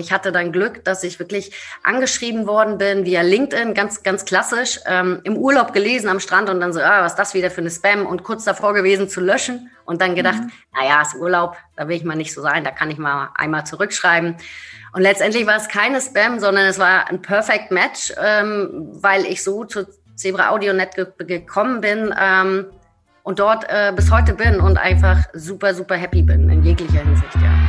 Ich hatte dann Glück, dass ich wirklich angeschrieben worden bin via LinkedIn, ganz, ganz klassisch, ähm, im Urlaub gelesen am Strand und dann so, ah, was ist das wieder für eine Spam und kurz davor gewesen zu löschen und dann gedacht, mhm. naja, ist Urlaub, da will ich mal nicht so sein, da kann ich mal einmal zurückschreiben. Und letztendlich war es keine Spam, sondern es war ein Perfect Match, ähm, weil ich so zu Zebra AudioNet ge gekommen bin ähm, und dort äh, bis heute bin und einfach super, super happy bin in jeglicher Hinsicht, ja.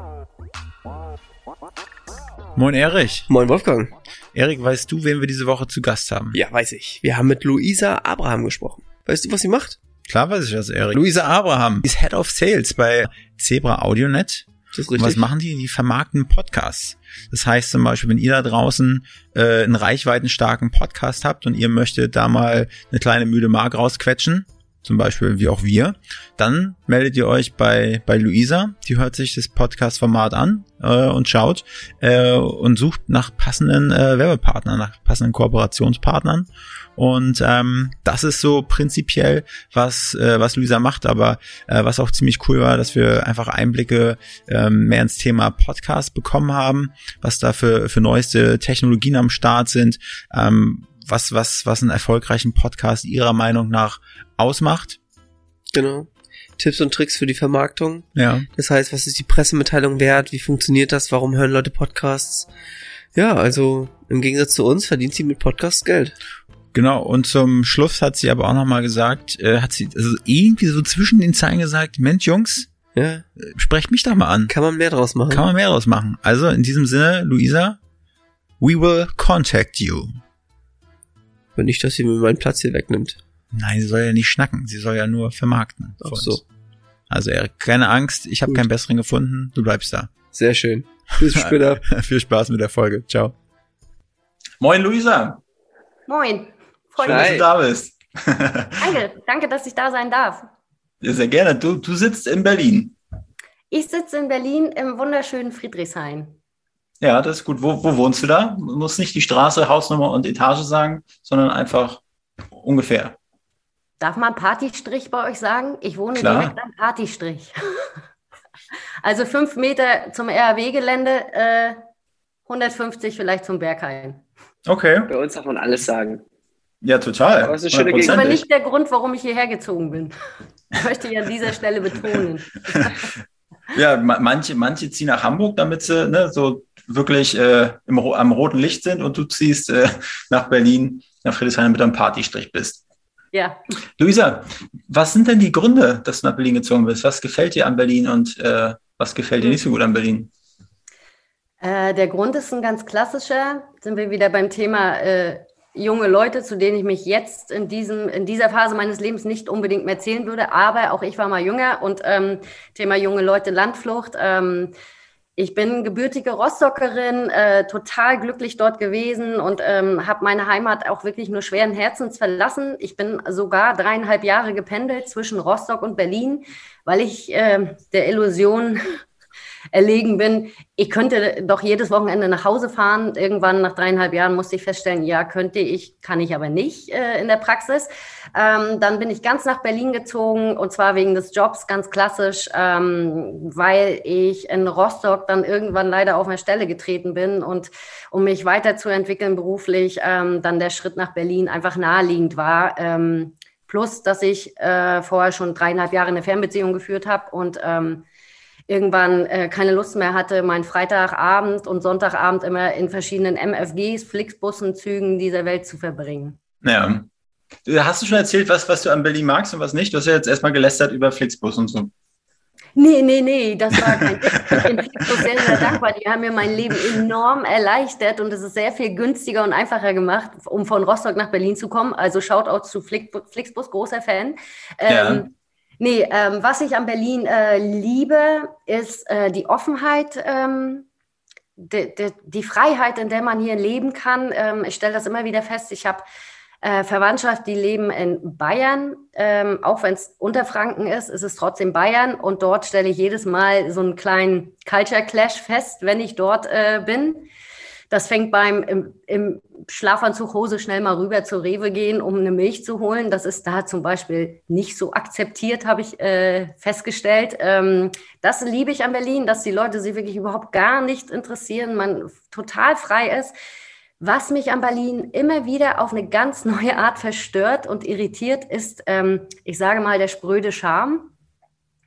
Moin Erich. Moin Wolfgang. Erik, weißt du, wen wir diese Woche zu Gast haben? Ja, weiß ich. Wir haben mit Luisa Abraham gesprochen. Weißt du, was sie macht? Klar weiß ich das, Erik. Luisa Abraham ist Head of Sales bei Zebra AudioNet. Das ist richtig. Und was machen die? Die vermarkten Podcasts. Das heißt zum Beispiel, wenn ihr da draußen äh, einen reichweitenstarken Podcast habt und ihr möchtet da mal eine kleine müde Mark rausquetschen, zum Beispiel wie auch wir, dann meldet ihr euch bei, bei Luisa, die hört sich das Podcast-Format an äh, und schaut äh, und sucht nach passenden äh, Werbepartnern, nach passenden Kooperationspartnern. Und ähm, das ist so prinzipiell, was, äh, was Luisa macht, aber äh, was auch ziemlich cool war, dass wir einfach Einblicke äh, mehr ins Thema Podcast bekommen haben, was da für, für neueste Technologien am Start sind, ähm, was, was, was einen erfolgreichen Podcast Ihrer Meinung nach ausmacht. Genau. Tipps und Tricks für die Vermarktung. Ja. Das heißt, was ist die Pressemitteilung wert? Wie funktioniert das? Warum hören Leute Podcasts? Ja, also im Gegensatz zu uns verdient sie mit Podcasts Geld. Genau, und zum Schluss hat sie aber auch nochmal gesagt, äh, hat sie also irgendwie so zwischen den Zeilen gesagt, Mensch, Jungs, ja. sprecht mich doch mal an. Kann man mehr draus machen. Kann man mehr draus machen. Also in diesem Sinne, Luisa, we will contact you. Und nicht, dass sie mir meinen Platz hier wegnimmt. Nein, sie soll ja nicht schnacken, sie soll ja nur vermarkten. Ach so. Also Erik, keine Angst, ich habe keinen besseren gefunden, du bleibst da. Sehr schön. Bis später. Viel Spaß mit der Folge. Ciao. Moin Luisa. Moin. Freut mich, dass du da bist. danke, danke, dass ich da sein darf. Ja, sehr gerne. Du, du sitzt in Berlin. Ich sitze in Berlin im wunderschönen Friedrichshain. Ja, das ist gut. Wo, wo wohnst du da? Du musst nicht die Straße, Hausnummer und Etage sagen, sondern einfach ungefähr. Darf man Partystrich bei euch sagen? Ich wohne Klar. direkt am Partystrich. also fünf Meter zum RAW-Gelände, äh, 150 vielleicht zum Berghain. Okay. Bei uns darf man alles sagen. Ja, total. Aber das ist schöne Aber nicht der Grund, warum ich hierher gezogen bin. Ich möchte ich an dieser Stelle betonen. ja, manche, manche ziehen nach Hamburg, damit sie ne, so wirklich äh, im, am roten Licht sind und du ziehst äh, nach Berlin, nach Friedrichshain mit einem Partystrich bist. Ja. Luisa, was sind denn die Gründe, dass du nach Berlin gezogen bist? Was gefällt dir an Berlin und äh, was gefällt dir nicht so gut an Berlin? Äh, der Grund ist ein ganz klassischer. Sind wir wieder beim Thema äh, junge Leute, zu denen ich mich jetzt in, diesem, in dieser Phase meines Lebens nicht unbedingt mehr zählen würde. Aber auch ich war mal jünger und ähm, Thema junge Leute, Landflucht. Ähm, ich bin gebürtige Rostockerin, äh, total glücklich dort gewesen und ähm, habe meine Heimat auch wirklich nur schweren Herzens verlassen. Ich bin sogar dreieinhalb Jahre gependelt zwischen Rostock und Berlin, weil ich äh, der Illusion erlegen bin, ich könnte doch jedes Wochenende nach Hause fahren. Irgendwann nach dreieinhalb Jahren musste ich feststellen, ja, könnte ich, kann ich aber nicht äh, in der Praxis. Ähm, dann bin ich ganz nach Berlin gezogen und zwar wegen des Jobs, ganz klassisch, ähm, weil ich in Rostock dann irgendwann leider auf eine Stelle getreten bin und um mich weiterzuentwickeln beruflich, ähm, dann der Schritt nach Berlin einfach naheliegend war. Ähm, plus, dass ich äh, vorher schon dreieinhalb Jahre eine Fernbeziehung geführt habe und ähm, irgendwann äh, keine Lust mehr hatte, meinen Freitagabend und Sonntagabend immer in verschiedenen MFGs, Flixbussen, Zügen dieser Welt zu verbringen. Ja. Hast du schon erzählt, was, was du an Berlin magst und was nicht? Du hast ja jetzt erstmal gelästert über Flixbus und so. Nee, nee, nee, das war kein Ich bin Flixbus sehr, sehr dankbar. Die haben mir mein Leben enorm erleichtert und es ist sehr viel günstiger und einfacher gemacht, um von Rostock nach Berlin zu kommen. Also Shoutout zu Flixbus, großer Fan. Ähm, ja. Nee, ähm, was ich an Berlin äh, liebe, ist äh, die Offenheit. Ähm, die, die, die, Freiheit, in der man hier leben kann. Ähm, ich stelle das immer wieder fest. Ich habe äh, Verwandtschaft, die leben in Bayern. Ähm, auch wenn es unter Franken ist, ist es trotzdem Bayern. Und dort stelle ich jedes Mal so einen kleinen Culture Clash fest, wenn ich dort äh, bin. Das fängt beim im, im Schlafanzug Hose schnell mal rüber zur Rewe gehen, um eine Milch zu holen. Das ist da zum Beispiel nicht so akzeptiert, habe ich äh, festgestellt. Ähm, das liebe ich an Berlin, dass die Leute sich wirklich überhaupt gar nicht interessieren, man total frei ist. Was mich an Berlin immer wieder auf eine ganz neue Art verstört und irritiert, ist, ähm, ich sage mal, der spröde Charme.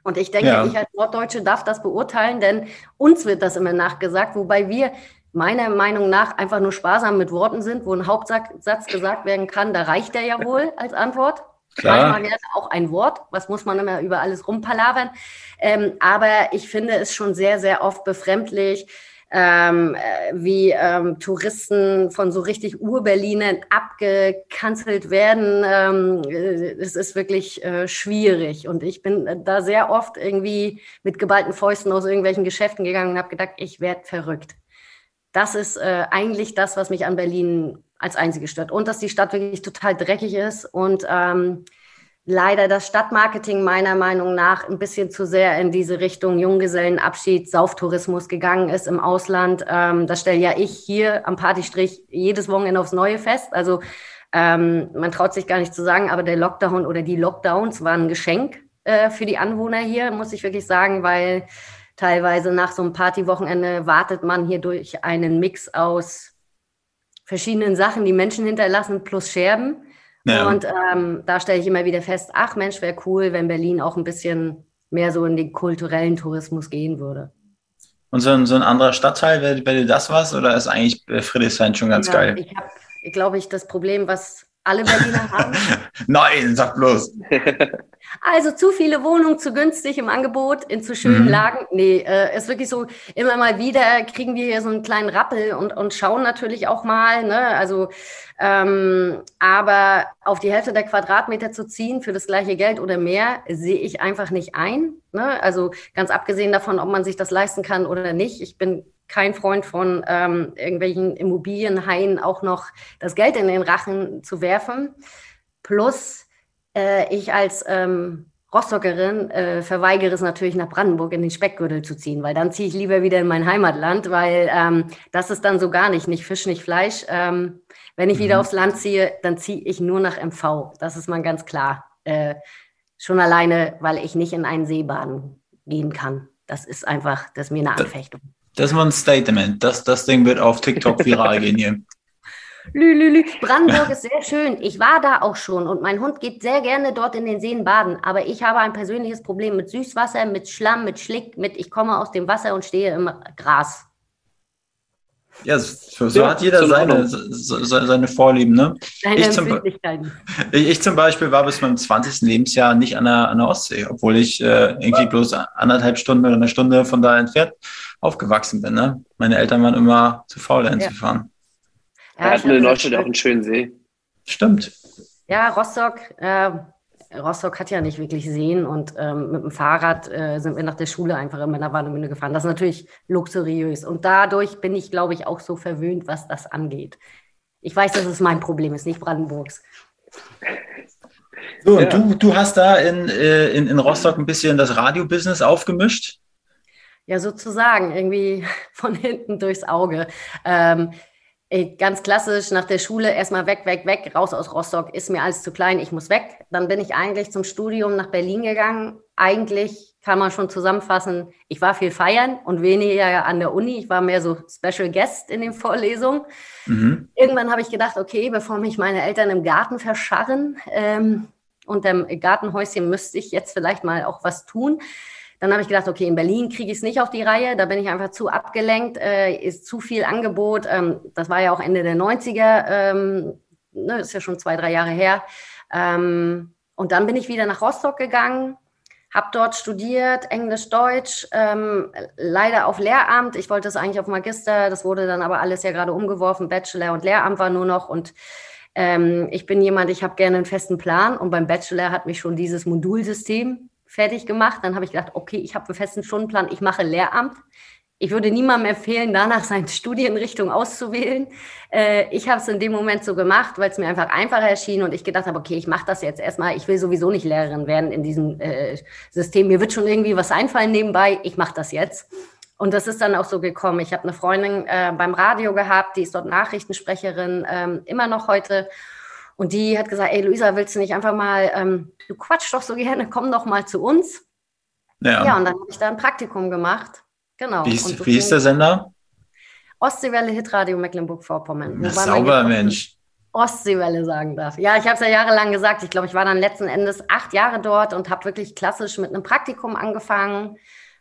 Und ich denke, ja. ich als Norddeutsche darf das beurteilen, denn uns wird das immer nachgesagt, wobei wir meiner Meinung nach einfach nur sparsam mit Worten sind, wo ein Hauptsatz gesagt werden kann, da reicht er ja wohl als Antwort. Klar. Manchmal wäre auch ein Wort, was muss man immer über alles rumpalavern. Ähm, aber ich finde es schon sehr, sehr oft befremdlich, ähm, äh, wie ähm, Touristen von so richtig Ur-Berlinern abgekanzelt werden. Ähm, äh, es ist wirklich äh, schwierig. Und ich bin da sehr oft irgendwie mit geballten Fäusten aus irgendwelchen Geschäften gegangen und habe gedacht, ich werde verrückt das ist äh, eigentlich das, was mich an Berlin als einzige stört. Und dass die Stadt wirklich total dreckig ist und ähm, leider das Stadtmarketing meiner Meinung nach ein bisschen zu sehr in diese Richtung Junggesellenabschied, Sauftourismus gegangen ist im Ausland. Ähm, das stelle ja ich hier am Partystrich jedes Wochenende aufs Neue fest. Also ähm, man traut sich gar nicht zu sagen, aber der Lockdown oder die Lockdowns waren ein Geschenk äh, für die Anwohner hier, muss ich wirklich sagen, weil Teilweise nach so einem Partywochenende wartet man hier durch einen Mix aus verschiedenen Sachen, die Menschen hinterlassen, plus Scherben. Ja. Und ähm, da stelle ich immer wieder fest, ach Mensch, wäre cool, wenn Berlin auch ein bisschen mehr so in den kulturellen Tourismus gehen würde. Und so ein, so ein anderer Stadtteil, wäre dir das was? Oder ist eigentlich Friedrichshain schon ganz ja, geil? Ich habe, glaube ich, das Problem, was alle Berliner haben. Nein, sag bloß. Also zu viele Wohnungen zu günstig im Angebot in zu schönen mhm. Lagen. Nee, äh, ist wirklich so, immer mal wieder kriegen wir hier so einen kleinen Rappel und, und schauen natürlich auch mal. Ne? Also, ähm, aber auf die Hälfte der Quadratmeter zu ziehen für das gleiche Geld oder mehr, sehe ich einfach nicht ein. Ne? Also ganz abgesehen davon, ob man sich das leisten kann oder nicht. Ich bin kein Freund von ähm, irgendwelchen Immobilienhaien auch noch das Geld in den Rachen zu werfen. Plus, äh, ich als ähm, Rostockerin äh, verweigere es natürlich nach Brandenburg in den Speckgürtel zu ziehen, weil dann ziehe ich lieber wieder in mein Heimatland, weil ähm, das ist dann so gar nicht, nicht Fisch, nicht Fleisch. Ähm, wenn ich mhm. wieder aufs Land ziehe, dann ziehe ich nur nach MV. Das ist mal ganz klar. Äh, schon alleine, weil ich nicht in einen Seebahn gehen kann. Das ist einfach, das ist mir eine Anfechtung. Das war ein Statement. Das, das Ding wird auf TikTok viral gehen hier. Lü, Brandenburg ist sehr schön. Ich war da auch schon und mein Hund geht sehr gerne dort in den Seen baden. Aber ich habe ein persönliches Problem mit Süßwasser, mit Schlamm, mit Schlick, mit ich komme aus dem Wasser und stehe im Gras. Ja, so, so ja, hat jeder seine, so, seine Vorlieben. Ne? ich, zum, ich, ich, zum Beispiel war bis meinem 20. Lebensjahr nicht an der, an der Ostsee, obwohl ich äh, irgendwie bloß anderthalb Stunden oder eine Stunde von da entfernt aufgewachsen bin. Ne? Meine Eltern waren immer zu faul, dahin ja. zu fahren. Ja, hatten in Neustadt auch einen schönen See. Stimmt. Ja, Rostock, äh, Rostock hat ja nicht wirklich Seen und ähm, mit dem Fahrrad äh, sind wir nach der Schule einfach immer nach Warnemünde gefahren. Das ist natürlich luxuriös und dadurch bin ich, glaube ich, auch so verwöhnt, was das angeht. Ich weiß, dass es mein Problem ist, nicht Brandenburgs. So, und ja. du, du hast da in, äh, in, in Rostock ein bisschen das Radiobusiness aufgemischt? Ja, sozusagen, irgendwie von hinten durchs Auge. Ähm, ganz klassisch nach der Schule erstmal weg, weg, weg, raus aus Rostock, ist mir alles zu klein, ich muss weg. Dann bin ich eigentlich zum Studium nach Berlin gegangen. Eigentlich kann man schon zusammenfassen, ich war viel feiern und weniger an der Uni. Ich war mehr so Special Guest in den Vorlesungen. Mhm. Irgendwann habe ich gedacht, okay, bevor mich meine Eltern im Garten verscharren, ähm, dem Gartenhäuschen müsste ich jetzt vielleicht mal auch was tun. Dann habe ich gedacht, okay, in Berlin kriege ich es nicht auf die Reihe, da bin ich einfach zu abgelenkt, äh, ist zu viel Angebot. Ähm, das war ja auch Ende der 90er, ähm, ne, ist ja schon zwei, drei Jahre her. Ähm, und dann bin ich wieder nach Rostock gegangen, habe dort studiert, Englisch, Deutsch, ähm, leider auf Lehramt. Ich wollte es eigentlich auf Magister, das wurde dann aber alles ja gerade umgeworfen. Bachelor und Lehramt war nur noch und ähm, ich bin jemand, ich habe gerne einen festen Plan und beim Bachelor hat mich schon dieses Modulsystem fertig gemacht. Dann habe ich gedacht, okay, ich habe einen festen Stundenplan, ich mache Lehramt. ich würde niemandem empfehlen, danach seine Studienrichtung auszuwählen. Äh, ich habe es in dem Moment so gemacht, weil es mir einfach einfacher erschien und ich gedacht habe, okay, ich mache das jetzt erstmal. Ich will sowieso nicht Lehrerin werden in diesem äh, System. Mir wird schon irgendwie was einfallen nebenbei. Ich mache das jetzt. Und das ist dann auch so gekommen. Ich habe eine Freundin äh, beim Radio gehabt, die ist dort Nachrichtensprecherin, ähm, immer noch heute. Und die hat gesagt, ey Luisa, willst du nicht einfach mal, ähm, du quatsch doch so gerne, komm doch mal zu uns. Ja, ja und dann habe ich da ein Praktikum gemacht Genau. Wie, ist, wie ist der Sender? Ostseewelle Hitradio Mecklenburg-Vorpommern. Sauber Mensch. Ostseewelle sagen darf. Ja, ich habe es ja jahrelang gesagt. Ich glaube, ich war dann letzten Endes acht Jahre dort und habe wirklich klassisch mit einem Praktikum angefangen.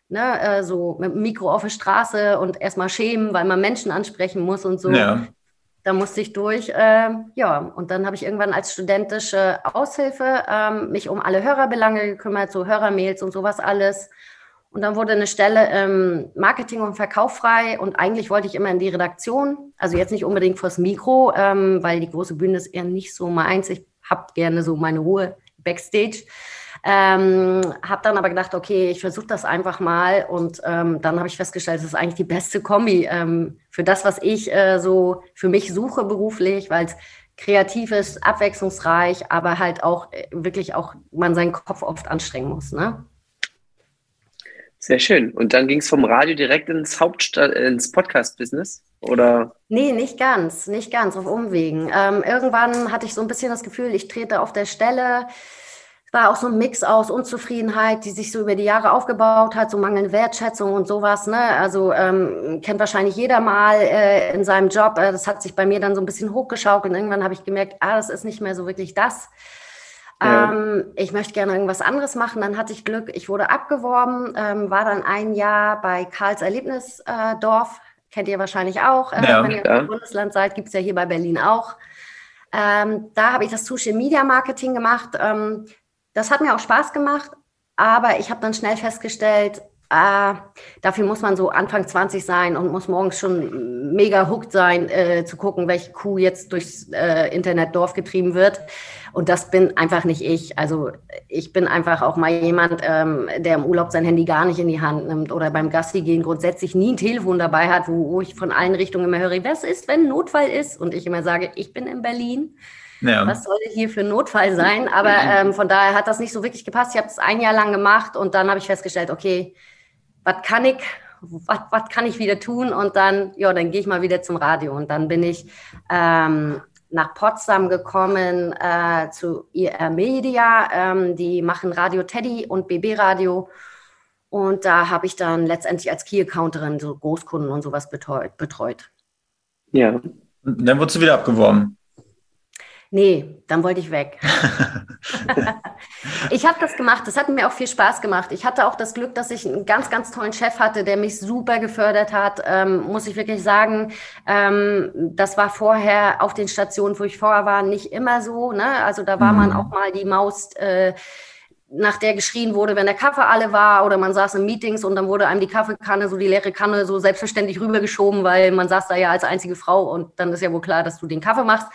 Ne, äh, so mit dem Mikro auf der Straße und erstmal schämen, weil man Menschen ansprechen muss und so. Ja. Da musste ich durch. Äh, ja, und dann habe ich irgendwann als studentische Aushilfe ähm, mich um alle Hörerbelange gekümmert, so Hörermails und sowas alles. Und dann wurde eine Stelle ähm, Marketing und Verkauf frei und eigentlich wollte ich immer in die Redaktion. Also jetzt nicht unbedingt fürs Mikro, ähm, weil die große Bühne ist eher nicht so meins. Ich habe gerne so meine Ruhe backstage. Ähm, habe dann aber gedacht, okay, ich versuche das einfach mal und ähm, dann habe ich festgestellt, es ist eigentlich die beste Kombi ähm, für das, was ich äh, so für mich suche beruflich, weil es kreativ ist, abwechslungsreich, aber halt auch äh, wirklich auch man seinen Kopf oft anstrengen muss. Ne? Sehr schön. Und dann ging es vom Radio direkt ins Hauptstadt, ins Podcast-Business? Oder? Nee, nicht ganz, nicht ganz, auf Umwegen. Ähm, irgendwann hatte ich so ein bisschen das Gefühl, ich trete auf der Stelle. War auch so ein Mix aus Unzufriedenheit, die sich so über die Jahre aufgebaut hat, so mangelnde Wertschätzung und sowas. Ne? Also ähm, kennt wahrscheinlich jeder mal äh, in seinem Job. Äh, das hat sich bei mir dann so ein bisschen hochgeschaukelt. Und irgendwann habe ich gemerkt, ah, das ist nicht mehr so wirklich das. Ähm, ich möchte gerne irgendwas anderes machen. Dann hatte ich Glück, ich wurde abgeworben, ähm, war dann ein Jahr bei Karls Erlebnisdorf. Kennt ihr wahrscheinlich auch. Äh, ja, wenn ihr ja. im Bundesland seid, gibt es ja hier bei Berlin auch. Ähm, da habe ich das Social Media Marketing gemacht. Ähm, das hat mir auch Spaß gemacht, aber ich habe dann schnell festgestellt, ah, dafür muss man so Anfang 20 sein und muss morgens schon mega hooked sein, äh, zu gucken, welche Kuh jetzt durchs äh, Internetdorf getrieben wird. Und das bin einfach nicht ich. Also ich bin einfach auch mal jemand, ähm, der im Urlaub sein Handy gar nicht in die Hand nimmt oder beim Gassi gehen grundsätzlich nie ein Telefon dabei hat, wo, wo ich von allen Richtungen immer höre, was ist, wenn Notfall ist? Und ich immer sage, ich bin in Berlin. Ja. Was soll hier für ein Notfall sein? Aber ähm, von daher hat das nicht so wirklich gepasst. Ich habe es ein Jahr lang gemacht und dann habe ich festgestellt, okay, was kann ich, was kann ich wieder tun? Und dann, ja, dann gehe ich mal wieder zum Radio. Und dann bin ich ähm, nach Potsdam gekommen äh, zu IR Media. Ähm, die machen Radio Teddy und BB Radio. Und da habe ich dann letztendlich als Key-Accounterin so Großkunden und sowas betreut. betreut. Ja. Und dann wurdest du wieder abgeworben. Nee, dann wollte ich weg. ich habe das gemacht. Das hat mir auch viel Spaß gemacht. Ich hatte auch das Glück, dass ich einen ganz, ganz tollen Chef hatte, der mich super gefördert hat. Ähm, muss ich wirklich sagen. Ähm, das war vorher auf den Stationen, wo ich vorher war, nicht immer so. Ne? Also da war mhm. man auch mal die Maus. Äh, nach der geschrien wurde, wenn der Kaffee alle war oder man saß in Meetings und dann wurde einem die Kaffeekanne, so die leere Kanne, so selbstverständlich rübergeschoben, weil man saß da ja als einzige Frau und dann ist ja wohl klar, dass du den Kaffee machst.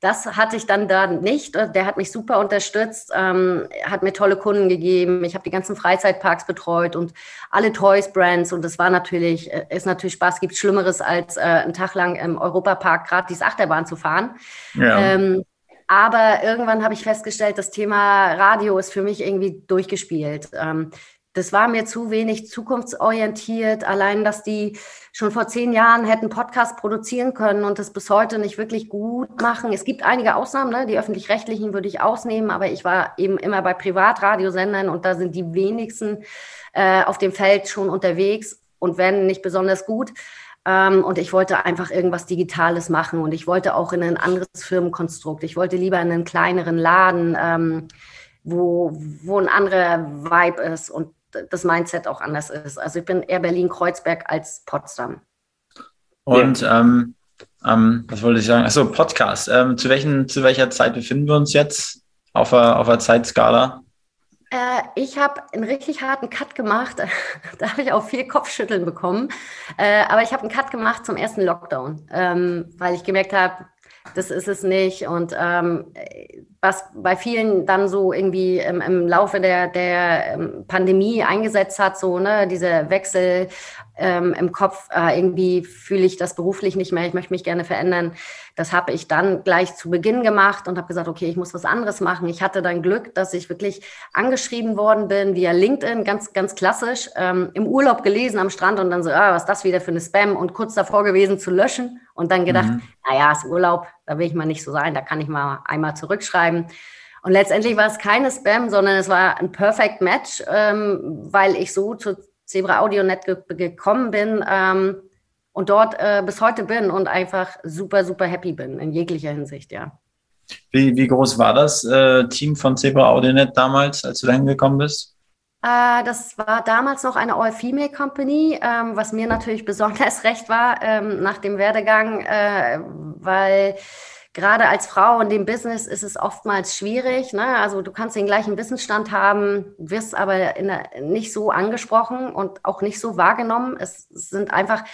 Das hatte ich dann da nicht. Der hat mich super unterstützt, ähm, hat mir tolle Kunden gegeben. Ich habe die ganzen Freizeitparks betreut und alle Toys-Brands. Und das war natürlich, äh, ist natürlich Spaß. Gibt Schlimmeres, als äh, einen Tag lang im Europapark gratis Achterbahn zu fahren. Ja. Ähm, aber irgendwann habe ich festgestellt, das Thema Radio ist für mich irgendwie durchgespielt. Ähm, das war mir zu wenig zukunftsorientiert. Allein, dass die schon vor zehn Jahren hätten Podcast produzieren können und das bis heute nicht wirklich gut machen. Es gibt einige Ausnahmen, ne? die öffentlich-rechtlichen würde ich ausnehmen, aber ich war eben immer bei Privatradiosendern und da sind die wenigsten äh, auf dem Feld schon unterwegs und wenn nicht besonders gut. Ähm, und ich wollte einfach irgendwas Digitales machen und ich wollte auch in ein anderes Firmenkonstrukt. Ich wollte lieber in einen kleineren Laden. Ähm, wo, wo ein anderer Vibe ist und das Mindset auch anders ist. Also ich bin eher Berlin-Kreuzberg als Potsdam. Und ja. ähm, ähm, was wollte ich sagen? Achso, Podcast. Ähm, zu, welchen, zu welcher Zeit befinden wir uns jetzt auf der, auf der Zeitskala? Äh, ich habe einen richtig harten Cut gemacht. da habe ich auch viel Kopfschütteln bekommen. Äh, aber ich habe einen Cut gemacht zum ersten Lockdown, ähm, weil ich gemerkt habe, das ist es nicht. Und ähm, was bei vielen dann so irgendwie im, im Laufe der, der ähm, Pandemie eingesetzt hat, so ne, dieser Wechsel ähm, im Kopf, äh, irgendwie fühle ich das beruflich nicht mehr, ich möchte mich gerne verändern. Das habe ich dann gleich zu Beginn gemacht und habe gesagt, okay, ich muss was anderes machen. Ich hatte dann Glück, dass ich wirklich angeschrieben worden bin via LinkedIn, ganz, ganz klassisch, ähm, im Urlaub gelesen am Strand und dann so, ah, was ist das wieder für eine Spam und kurz davor gewesen zu löschen und dann gedacht, mhm. naja, ist Urlaub, da will ich mal nicht so sein, da kann ich mal einmal zurückschreiben. Und letztendlich war es keine Spam, sondern es war ein Perfect Match, ähm, weil ich so zu Zebra AudioNet ge gekommen bin ähm, und dort äh, bis heute bin und einfach super, super happy bin in jeglicher Hinsicht, ja. Wie, wie groß war das äh, Team von Zebra AudioNet damals, als du dahin gekommen bist? Äh, das war damals noch eine All-Female-Company, ähm, was mir natürlich besonders recht war ähm, nach dem Werdegang, äh, weil gerade als Frau in dem Business ist es oftmals schwierig. Ne? Also du kannst den gleichen Wissensstand haben, wirst aber der, nicht so angesprochen und auch nicht so wahrgenommen. Es sind einfach,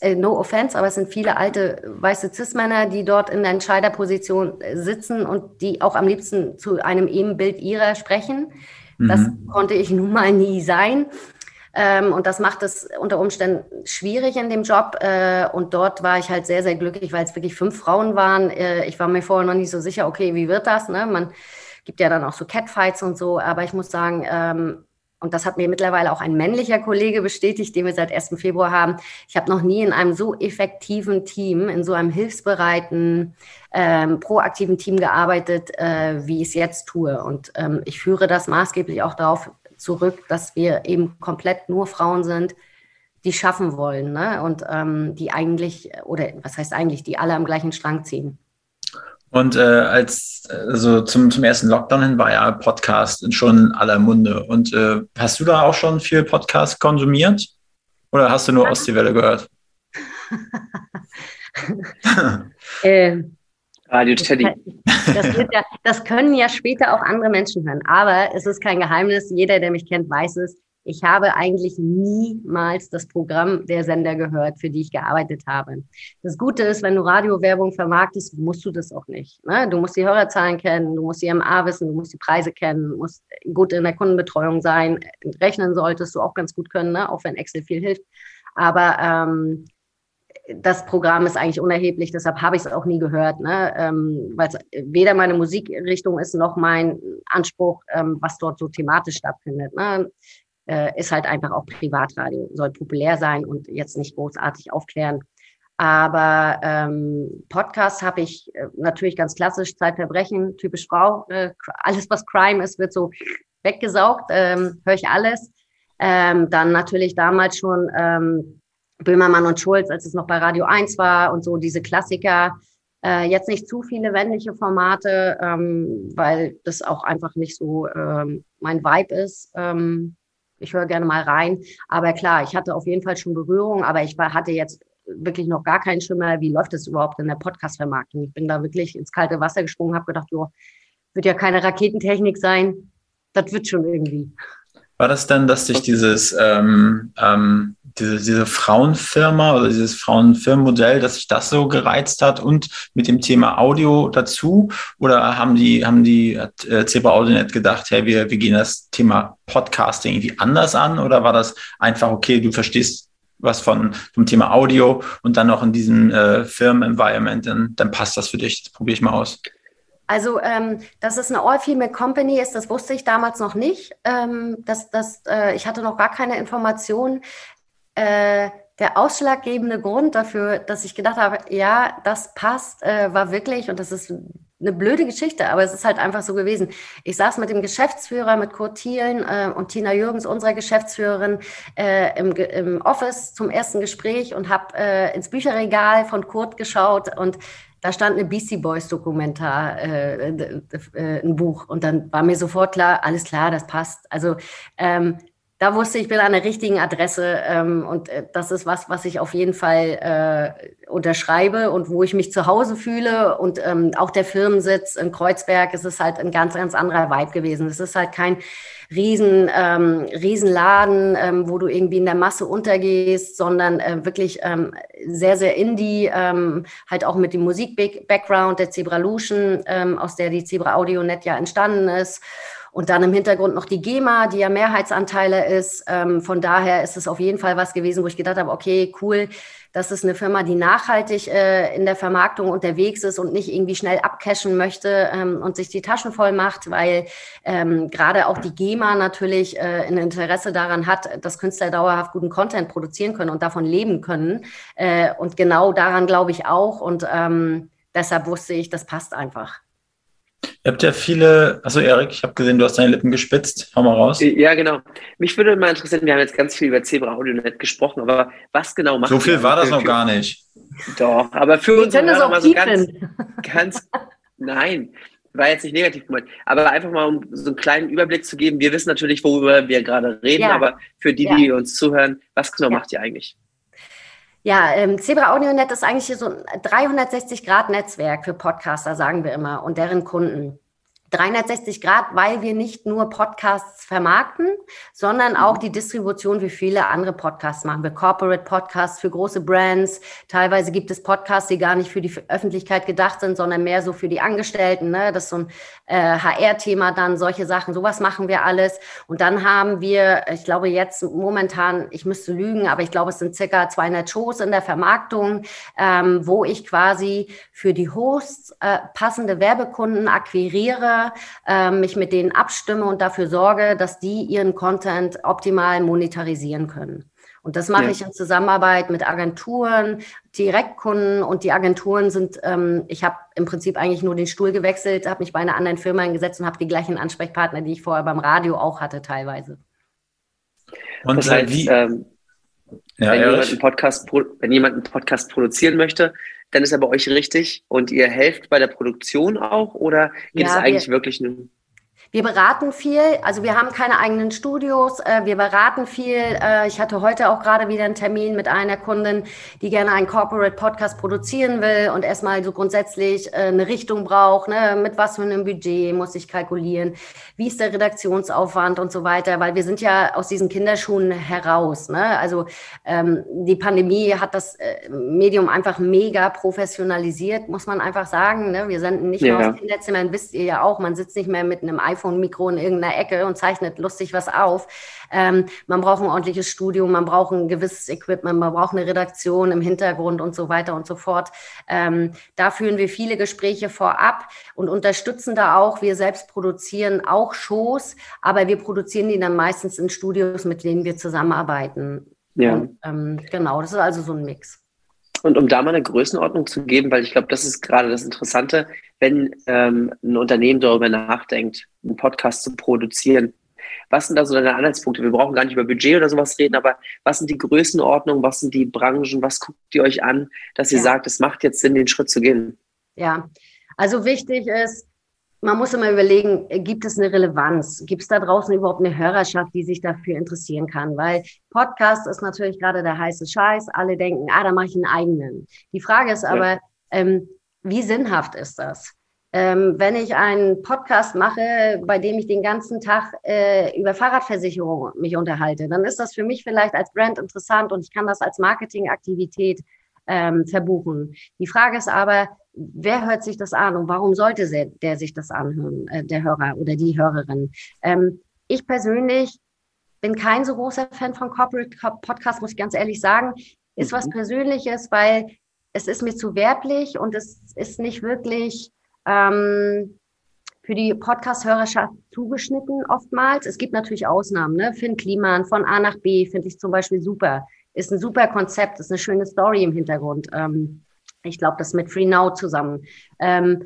äh, no offense, aber es sind viele alte weiße Cis-Männer, die dort in der Entscheiderposition äh, sitzen und die auch am liebsten zu einem Ebenbild ihrer sprechen. Das mhm. konnte ich nun mal nie sein. Ähm, und das macht es unter Umständen schwierig in dem Job. Äh, und dort war ich halt sehr, sehr glücklich, weil es wirklich fünf Frauen waren. Äh, ich war mir vorher noch nicht so sicher, okay, wie wird das? Ne? Man gibt ja dann auch so Catfights und so. Aber ich muss sagen, ähm, und das hat mir mittlerweile auch ein männlicher Kollege bestätigt, den wir seit 1. Februar haben. Ich habe noch nie in einem so effektiven Team, in so einem hilfsbereiten, ähm, proaktiven Team gearbeitet, äh, wie ich es jetzt tue. Und ähm, ich führe das maßgeblich auch darauf zurück, dass wir eben komplett nur Frauen sind, die schaffen wollen ne? und ähm, die eigentlich, oder was heißt eigentlich, die alle am gleichen Strang ziehen. Und äh, als also zum, zum ersten Lockdown hin war ja Podcast schon in aller Munde. Und äh, hast du da auch schon viel Podcast konsumiert? Oder hast du nur Ostseewelle gehört? äh, Radio Teddy. Das, ja, das, können ja später auch andere Menschen hören. Aber es ist kein Geheimnis. Jeder, der mich kennt, weiß es. Ich habe eigentlich niemals das Programm der Sender gehört, für die ich gearbeitet habe. Das Gute ist, wenn du Radiowerbung vermarktest, musst du das auch nicht. Ne? Du musst die Hörerzahlen kennen, du musst die MA wissen, du musst die Preise kennen, du musst gut in der Kundenbetreuung sein. Rechnen solltest du auch ganz gut können, ne? auch wenn Excel viel hilft. Aber ähm, das Programm ist eigentlich unerheblich, deshalb habe ich es auch nie gehört, ne? ähm, weil es weder meine Musikrichtung ist noch mein Anspruch, ähm, was dort so thematisch stattfindet. Ne? Äh, ist halt einfach auch Privatradio, soll populär sein und jetzt nicht großartig aufklären. Aber ähm, Podcast habe ich äh, natürlich ganz klassisch, Zeitverbrechen, typisch Frau. Äh, alles, was Crime ist, wird so weggesaugt, ähm, höre ich alles. Ähm, dann natürlich damals schon ähm, Böhmermann und Schulz, als es noch bei Radio 1 war und so diese Klassiker. Äh, jetzt nicht zu viele männliche Formate, ähm, weil das auch einfach nicht so ähm, mein Vibe ist. Ähm, ich höre gerne mal rein. Aber klar, ich hatte auf jeden Fall schon Berührung, aber ich war, hatte jetzt wirklich noch gar keinen Schimmer, wie läuft es überhaupt in der Podcast-Vermarktung. Ich bin da wirklich ins kalte Wasser gesprungen, habe gedacht, jo, wird ja keine Raketentechnik sein. Das wird schon irgendwie. War das denn, dass sich dieses ähm, ähm, diese, diese Frauenfirma oder dieses Frauenfirmenmodell, dass sich das so gereizt hat und mit dem Thema Audio dazu? Oder haben die, haben die hat, äh, Zebra AudioNet gedacht, hey, wir, wir gehen das Thema Podcasting irgendwie anders an? Oder war das einfach, okay, du verstehst was von, vom Thema Audio und dann noch in diesem äh, Firmen-Environment, dann, dann passt das für dich. Das probiere ich mal aus. Also, ähm, dass es eine All-Female Company ist, das wusste ich damals noch nicht. Ähm, das, das, äh, ich hatte noch gar keine Informationen. Äh, der ausschlaggebende Grund dafür, dass ich gedacht habe, ja, das passt, äh, war wirklich, und das ist eine blöde Geschichte, aber es ist halt einfach so gewesen. Ich saß mit dem Geschäftsführer, mit Kurt Thielen äh, und Tina Jürgens, unserer Geschäftsführerin, äh, im, im Office zum ersten Gespräch und habe äh, ins Bücherregal von Kurt geschaut und da stand eine Beastie Boys Dokumentar, äh, äh, ein Buch. Und dann war mir sofort klar, alles klar, das passt. Also ähm, da wusste ich, ich bin an der richtigen Adresse ähm, und äh, das ist was, was ich auf jeden Fall äh, unterschreibe und wo ich mich zu Hause fühle und ähm, auch der Firmensitz in Kreuzberg, es ist halt ein ganz, ganz anderer Vibe gewesen. Es ist halt kein riesen, ähm, Riesenladen, ähm, wo du irgendwie in der Masse untergehst, sondern äh, wirklich ähm, sehr, sehr indie, ähm, halt auch mit dem Musik-Background der Zebra Lution, ähm, aus der die Zebra Audio Net ja entstanden ist Und dann im Hintergrund noch die GEMA, die ja Mehrheitsanteile ist. Ähm, von daher ist es auf jeden Fall was gewesen, wo ich gedacht habe, okay, cool, das ist eine Firma, die nachhaltig äh, in der Vermarktung unterwegs ist und nicht irgendwie schnell abcashen möchte ähm, und sich die Taschen voll macht, weil ähm, gerade auch die GEMA natürlich äh, ein Interesse daran hat, dass Künstler dauerhaft guten Content produzieren können und davon leben können. Äh, und genau daran glaube ich auch. Und ähm, deshalb wusste ich, das passt einfach. Ihr habt ja viele, also Erik, ich habe gesehen, du hast deine Lippen gespitzt. Hau mal raus. Ja, genau. Mich würde mal interessieren, wir haben jetzt ganz viel über Zebra AudioNet gesprochen, aber was genau macht So viel war das noch gar nicht. Doch, aber für uns mal so ganz, ganz, nein, war jetzt nicht negativ gemeint, aber einfach mal um so einen kleinen Überblick zu geben. Wir wissen natürlich, worüber wir gerade reden, ja. aber für die, die ja. uns zuhören, was genau ja. macht ihr eigentlich? Ja, ähm, Zebra AudioNet ist eigentlich so ein 360-Grad-Netzwerk für Podcaster, sagen wir immer, und deren Kunden. 360 Grad, weil wir nicht nur Podcasts vermarkten, sondern auch mhm. die Distribution wie viele andere Podcasts machen. Wir Corporate Podcasts für große Brands. Teilweise gibt es Podcasts, die gar nicht für die Öffentlichkeit gedacht sind, sondern mehr so für die Angestellten. Ne? Das ist so ein äh, HR-Thema dann, solche Sachen. Sowas machen wir alles. Und dann haben wir, ich glaube jetzt momentan, ich müsste lügen, aber ich glaube, es sind circa 200 Shows in der Vermarktung, ähm, wo ich quasi für die Hosts äh, passende Werbekunden akquiriere äh, mich mit denen abstimme und dafür sorge, dass die ihren Content optimal monetarisieren können. Und das mache ja. ich in Zusammenarbeit mit Agenturen, Direktkunden und die Agenturen sind, ähm, ich habe im Prinzip eigentlich nur den Stuhl gewechselt, habe mich bei einer anderen Firma eingesetzt und habe die gleichen Ansprechpartner, die ich vorher beim Radio auch hatte teilweise. Und das heißt, wie? Ähm, ja, wenn, jemand einen Podcast, wenn jemand einen Podcast produzieren möchte, dann ist er bei euch richtig und ihr helft bei der Produktion auch oder geht ja, es eigentlich wir, wirklich nur? Wir beraten viel, also wir haben keine eigenen Studios, äh, wir beraten viel. Äh, ich hatte heute auch gerade wieder einen Termin mit einer Kundin, die gerne einen Corporate Podcast produzieren will und erstmal so grundsätzlich äh, eine Richtung braucht, ne? mit was für einem Budget muss ich kalkulieren, wie ist der Redaktionsaufwand und so weiter, weil wir sind ja aus diesen Kinderschuhen heraus. Ne? Also ähm, die Pandemie hat das äh, Medium einfach mega professionalisiert, muss man einfach sagen. Ne? Wir senden nicht ja. mehr aus Kinderzimmern, wisst ihr ja auch, man sitzt nicht mehr mit einem iPhone iPhone-Mikro in irgendeiner Ecke und zeichnet lustig was auf. Ähm, man braucht ein ordentliches Studio, man braucht ein gewisses Equipment, man braucht eine Redaktion im Hintergrund und so weiter und so fort. Ähm, da führen wir viele Gespräche vorab und unterstützen da auch. Wir selbst produzieren auch Shows, aber wir produzieren die dann meistens in Studios, mit denen wir zusammenarbeiten. Ja. Und, ähm, genau, das ist also so ein Mix. Und um da mal eine Größenordnung zu geben, weil ich glaube, das ist gerade das Interessante, wenn ähm, ein Unternehmen darüber nachdenkt, einen Podcast zu produzieren. Was sind da so deine Anhaltspunkte? Wir brauchen gar nicht über Budget oder sowas reden, aber was sind die Größenordnungen, was sind die Branchen, was guckt ihr euch an, dass ihr ja. sagt, es macht jetzt Sinn, den Schritt zu gehen? Ja, also wichtig ist, man muss immer überlegen, gibt es eine Relevanz? Gibt es da draußen überhaupt eine Hörerschaft, die sich dafür interessieren kann? Weil Podcast ist natürlich gerade der heiße Scheiß. Alle denken, ah, da mache ich einen eigenen. Die Frage ist aber, ja. ähm, wie sinnhaft ist das? Ähm, wenn ich einen Podcast mache, bei dem ich den ganzen Tag äh, über Fahrradversicherung mich unterhalte, dann ist das für mich vielleicht als Brand interessant und ich kann das als Marketingaktivität ähm, verbuchen. Die Frage ist aber, wer hört sich das an und warum sollte der sich das anhören, äh, der Hörer oder die Hörerin? Ähm, ich persönlich bin kein so großer Fan von Corporate Podcasts, muss ich ganz ehrlich sagen. Ist was mhm. Persönliches, weil es ist mir zu werblich und es ist nicht wirklich ähm, für die Podcast-Hörerschaft zugeschnitten oftmals. Es gibt natürlich Ausnahmen, ne? Finn Kliman von A nach B finde ich zum Beispiel super. Ist ein super Konzept, ist eine schöne Story im Hintergrund. Ähm, ich glaube, das mit Free Now zusammen. Ähm,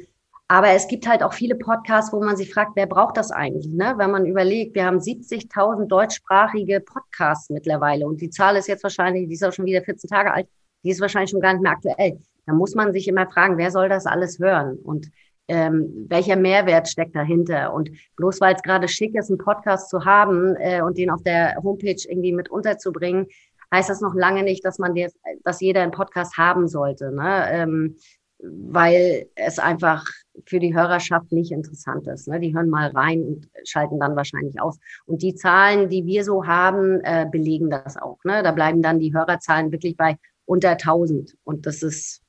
aber es gibt halt auch viele Podcasts, wo man sich fragt, wer braucht das eigentlich? Ne? Wenn man überlegt, wir haben 70.000 deutschsprachige Podcasts mittlerweile und die Zahl ist jetzt wahrscheinlich, die ist auch schon wieder 14 Tage alt, die ist wahrscheinlich schon gar nicht mehr aktuell. Da muss man sich immer fragen, wer soll das alles hören? Und ähm, welcher Mehrwert steckt dahinter? Und bloß weil es gerade schick ist, einen Podcast zu haben äh, und den auf der Homepage irgendwie mit unterzubringen, heißt das noch lange nicht, dass man jetzt, dass jeder einen Podcast haben sollte, ne? Ähm, weil es einfach für die Hörerschaft nicht interessant ist. Ne? Die hören mal rein und schalten dann wahrscheinlich aus. Und die Zahlen, die wir so haben, äh, belegen das auch. Ne? Da bleiben dann die Hörerzahlen wirklich bei unter 1000. Und das ist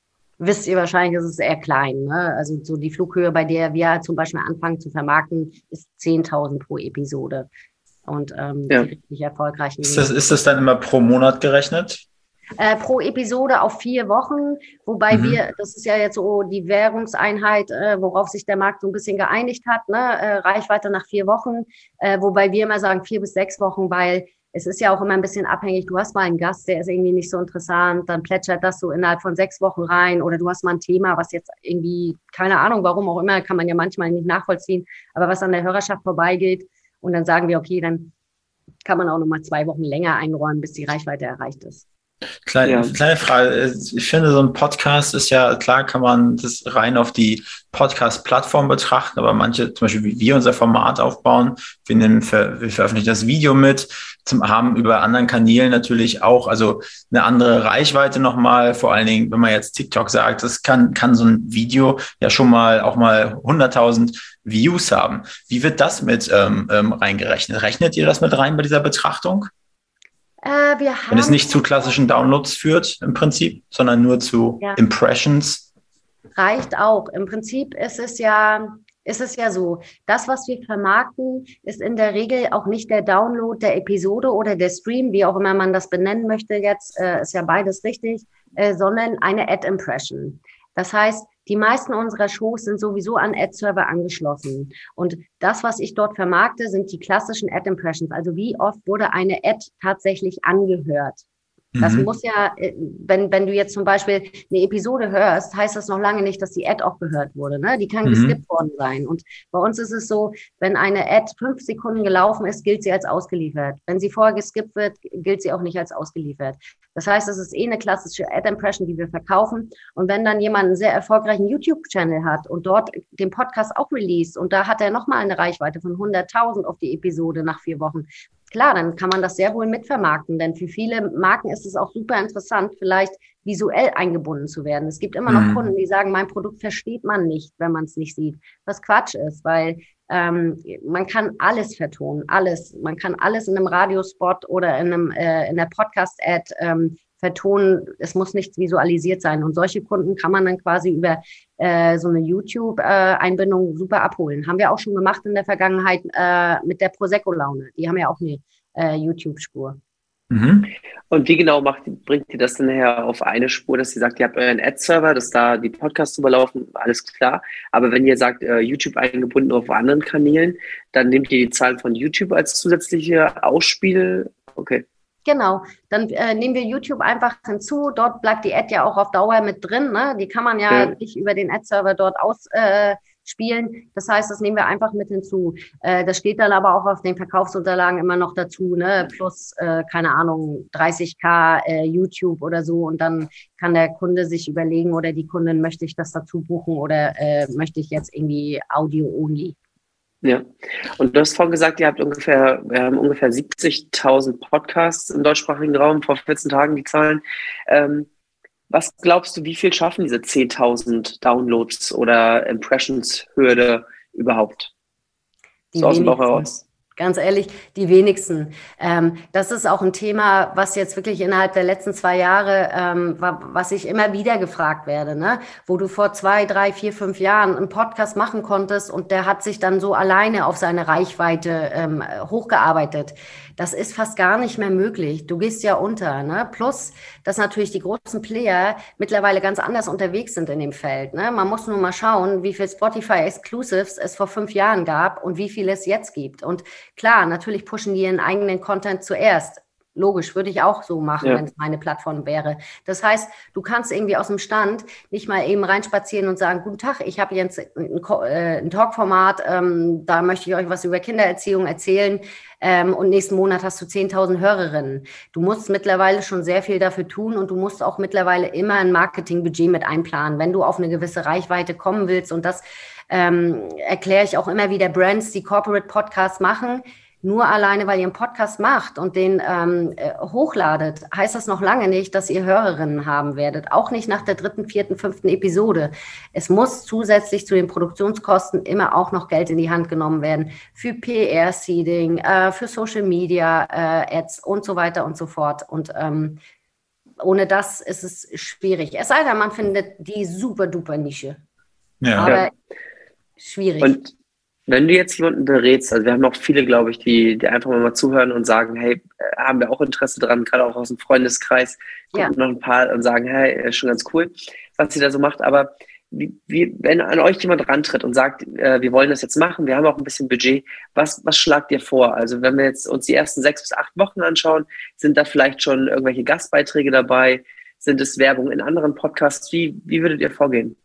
wisst ihr wahrscheinlich, ist es eher klein. Ne? Also so die Flughöhe, bei der wir zum Beispiel anfangen zu vermarkten, ist 10.000 pro Episode. Und ähm, ja. richtig erfolgreichen. Ist das, ist das dann immer pro Monat gerechnet? Äh, pro Episode auf vier Wochen, wobei mhm. wir, das ist ja jetzt so die Währungseinheit, äh, worauf sich der Markt so ein bisschen geeinigt hat, ne? Äh, Reichweite nach vier Wochen, äh, wobei wir immer sagen vier bis sechs Wochen, weil es ist ja auch immer ein bisschen abhängig. Du hast mal einen Gast, der ist irgendwie nicht so interessant, dann plätschert das so innerhalb von sechs Wochen rein oder du hast mal ein Thema, was jetzt irgendwie, keine Ahnung, warum auch immer, kann man ja manchmal nicht nachvollziehen, aber was an der Hörerschaft vorbeigeht und dann sagen wir, okay, dann kann man auch nochmal zwei Wochen länger einräumen, bis die Reichweite erreicht ist. Kleine, ja. kleine Frage. Ich finde, so ein Podcast ist ja, klar kann man das rein auf die Podcast-Plattform betrachten, aber manche, zum Beispiel wie wir unser Format aufbauen, wir, nehmen, wir veröffentlichen das Video mit, zum, haben über anderen Kanälen natürlich auch, also eine andere Reichweite nochmal, vor allen Dingen, wenn man jetzt TikTok sagt, das kann, kann so ein Video ja schon mal auch mal 100.000 Views haben. Wie wird das mit ähm, ähm, reingerechnet? Rechnet ihr das mit rein bei dieser Betrachtung? Äh, Wenn es nicht zu klassischen Downloads führt im Prinzip, sondern nur zu ja. Impressions. Reicht auch. Im Prinzip ist es ja, ist es ja so, das, was wir vermarkten, ist in der Regel auch nicht der Download der Episode oder der Stream, wie auch immer man das benennen möchte jetzt, äh, ist ja beides richtig, äh, sondern eine Ad-Impression. Das heißt, die meisten unserer Shows sind sowieso an Ad-Server angeschlossen. Und das, was ich dort vermarkte, sind die klassischen Ad-Impressions. Also wie oft wurde eine Ad tatsächlich angehört? Das mhm. muss ja, äh, wenn, wenn du jetzt zum Beispiel eine Episode hörst, heißt das noch lange nicht, dass die Ad auch gehört wurde. Ne? Die kann mhm. geskippt worden sein. Und bei uns ist es so, wenn eine Ad fünf Sekunden gelaufen ist, gilt sie als ausgeliefert. Wenn sie vorher geskippt wird, gilt sie auch nicht als ausgeliefert. Das heißt, es ist eh eine klassische Ad-Impression, die wir verkaufen. Und wenn dann jemand einen sehr erfolgreichen YouTube-Channel hat und dort den Podcast auch release und da hat er nochmal eine Reichweite von 100.000 auf die Episode nach vier Wochen, klar, dann kann man das sehr wohl mitvermarkten, denn für viele Marken ist es auch super interessant, vielleicht visuell eingebunden zu werden. Es gibt immer noch mhm. Kunden, die sagen, mein Produkt versteht man nicht, wenn man es nicht sieht. Was Quatsch ist, weil ähm, man kann alles vertonen, alles. Man kann alles in einem Radiospot oder in, einem, äh, in der Podcast-Ad ähm, vertonen. Es muss nichts visualisiert sein. Und solche Kunden kann man dann quasi über äh, so eine YouTube-Einbindung super abholen. Haben wir auch schon gemacht in der Vergangenheit äh, mit der Prosecco-Laune. Die haben ja auch eine äh, YouTube-Spur. Mhm. Und wie genau macht, bringt ihr das denn her auf eine Spur, dass ihr sagt, ihr habt euren Ad-Server, dass da die Podcasts drüber laufen, alles klar. Aber wenn ihr sagt, äh, YouTube eingebunden auf anderen Kanälen, dann nehmt ihr die Zahlen von YouTube als zusätzliche Ausspiel. Okay. Genau, dann äh, nehmen wir YouTube einfach hinzu. Dort bleibt die Ad ja auch auf Dauer mit drin. Ne? Die kann man ja, ja. nicht über den Ad-Server dort ausspielen. Äh, das heißt, das nehmen wir einfach mit hinzu. Äh, das steht dann aber auch auf den Verkaufsunterlagen immer noch dazu, ne? plus, äh, keine Ahnung, 30k äh, YouTube oder so. Und dann kann der Kunde sich überlegen oder die Kundin, möchte ich das dazu buchen oder äh, möchte ich jetzt irgendwie Audio-only. Ja, und du hast vorhin gesagt, ihr habt ungefähr, wir haben ungefähr 70.000 Podcasts im deutschsprachigen Raum, vor 14 Tagen die Zahlen. Ähm, was glaubst du, wie viel schaffen diese 10.000 Downloads oder Impressions-Hürde überhaupt? Die so aus dem Bauch heraus. Ganz ehrlich, die wenigsten. Ähm, das ist auch ein Thema, was jetzt wirklich innerhalb der letzten zwei Jahre, ähm, was ich immer wieder gefragt werde, ne? wo du vor zwei, drei, vier, fünf Jahren einen Podcast machen konntest und der hat sich dann so alleine auf seine Reichweite ähm, hochgearbeitet. Das ist fast gar nicht mehr möglich. Du gehst ja unter. Ne? Plus, dass natürlich die großen Player mittlerweile ganz anders unterwegs sind in dem Feld. Ne? Man muss nur mal schauen, wie viel Spotify Exclusives es vor fünf Jahren gab und wie viel es jetzt gibt. Und klar, natürlich pushen die ihren eigenen Content zuerst. Logisch, würde ich auch so machen, ja. wenn es meine Plattform wäre. Das heißt, du kannst irgendwie aus dem Stand nicht mal eben reinspazieren und sagen, guten Tag, ich habe jetzt ein, äh, ein Talkformat, ähm, da möchte ich euch was über Kindererziehung erzählen ähm, und nächsten Monat hast du 10.000 Hörerinnen. Du musst mittlerweile schon sehr viel dafür tun und du musst auch mittlerweile immer ein Marketingbudget mit einplanen, wenn du auf eine gewisse Reichweite kommen willst. Und das ähm, erkläre ich auch immer wieder Brands, die Corporate Podcasts machen nur alleine, weil ihr einen Podcast macht und den ähm, äh, hochladet, heißt das noch lange nicht, dass ihr Hörerinnen haben werdet. Auch nicht nach der dritten, vierten, fünften Episode. Es muss zusätzlich zu den Produktionskosten immer auch noch Geld in die Hand genommen werden für PR-Seeding, äh, für Social Media äh, Ads und so weiter und so fort. Und ähm, ohne das ist es schwierig. Es sei denn, man findet die super duper Nische. Ja. Aber ja. schwierig. Und wenn du jetzt jemanden berätst, also wir haben auch viele, glaube ich, die, die einfach mal zuhören und sagen, hey, äh, haben wir auch Interesse dran, gerade auch aus dem Freundeskreis, ja. noch ein paar und sagen, hey, ist schon ganz cool, was sie da so macht. Aber wie, wie, wenn an euch jemand rantritt und sagt, äh, wir wollen das jetzt machen, wir haben auch ein bisschen Budget, was, was schlagt ihr vor? Also wenn wir jetzt uns die ersten sechs bis acht Wochen anschauen, sind da vielleicht schon irgendwelche Gastbeiträge dabei? Sind es Werbung in anderen Podcasts? Wie, wie würdet ihr vorgehen?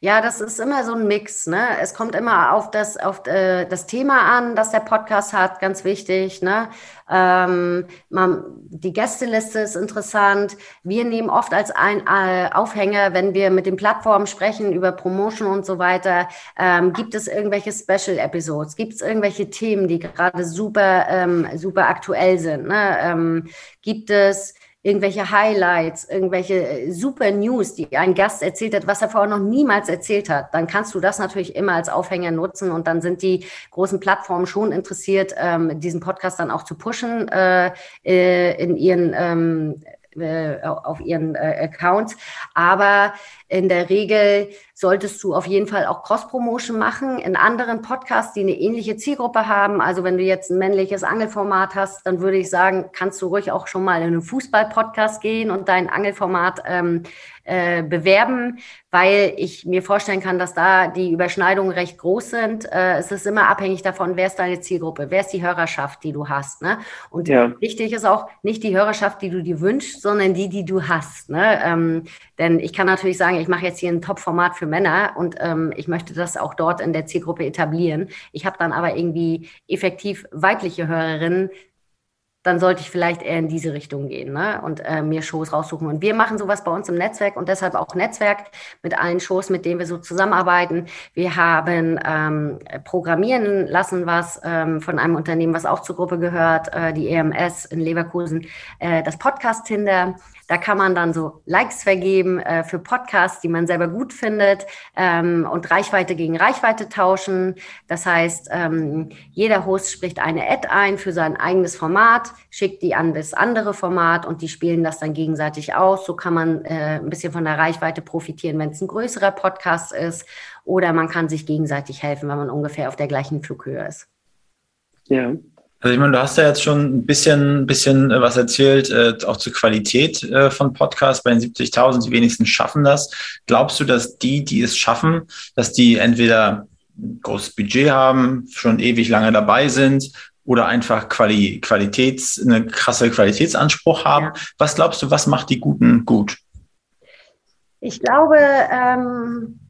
Ja, das ist immer so ein Mix. Ne? Es kommt immer auf das, auf äh, das Thema an, das der Podcast hat, ganz wichtig. Ne? Ähm, man, die Gästeliste ist interessant. Wir nehmen oft als ein äh, Aufhänger, wenn wir mit den Plattformen sprechen über Promotion und so weiter, ähm, gibt es irgendwelche Special Episodes? Gibt es irgendwelche Themen, die gerade super, ähm, super aktuell sind? Ne? Ähm, gibt es irgendwelche Highlights, irgendwelche äh, super News, die ein Gast erzählt hat, was er vorher noch niemals erzählt hat, dann kannst du das natürlich immer als Aufhänger nutzen und dann sind die großen Plattformen schon interessiert, ähm, diesen Podcast dann auch zu pushen äh, äh in ihren ähm, äh, auf ihren äh, Accounts. Aber in der Regel solltest du auf jeden Fall auch Cross-Promotion machen in anderen Podcasts, die eine ähnliche Zielgruppe haben. Also wenn du jetzt ein männliches Angelformat hast, dann würde ich sagen, kannst du ruhig auch schon mal in einen Fußball-Podcast gehen und dein Angelformat ähm, äh, bewerben, weil ich mir vorstellen kann, dass da die Überschneidungen recht groß sind. Äh, es ist immer abhängig davon, wer ist deine Zielgruppe, wer ist die Hörerschaft, die du hast. Ne? Und ja. wichtig ist auch nicht die Hörerschaft, die du dir wünschst, sondern die, die du hast. Ne? Ähm, denn ich kann natürlich sagen, ich mache jetzt hier ein Top-Format für Männer und ähm, ich möchte das auch dort in der Zielgruppe etablieren. Ich habe dann aber irgendwie effektiv weibliche Hörerinnen, dann sollte ich vielleicht eher in diese Richtung gehen ne? und äh, mir Shows raussuchen. Und wir machen sowas bei uns im Netzwerk und deshalb auch Netzwerk mit allen Shows, mit denen wir so zusammenarbeiten. Wir haben ähm, programmieren lassen was ähm, von einem Unternehmen, was auch zur Gruppe gehört, äh, die EMS in Leverkusen, äh, das Podcast Tinder. Da kann man dann so Likes vergeben äh, für Podcasts, die man selber gut findet ähm, und Reichweite gegen Reichweite tauschen. Das heißt, ähm, jeder Host spricht eine Ad ein für sein eigenes Format, schickt die an das andere Format und die spielen das dann gegenseitig aus. So kann man äh, ein bisschen von der Reichweite profitieren, wenn es ein größerer Podcast ist. Oder man kann sich gegenseitig helfen, wenn man ungefähr auf der gleichen Flughöhe ist. Ja, also ich meine, du hast ja jetzt schon ein bisschen, bisschen äh, was erzählt, äh, auch zur Qualität äh, von Podcasts. Bei den 70.000, die wenigsten schaffen das. Glaubst du, dass die, die es schaffen, dass die entweder ein großes Budget haben, schon ewig lange dabei sind oder einfach Quali Qualitäts, eine krasse Qualitätsanspruch haben? Was glaubst du, was macht die Guten gut? Ich glaube, ähm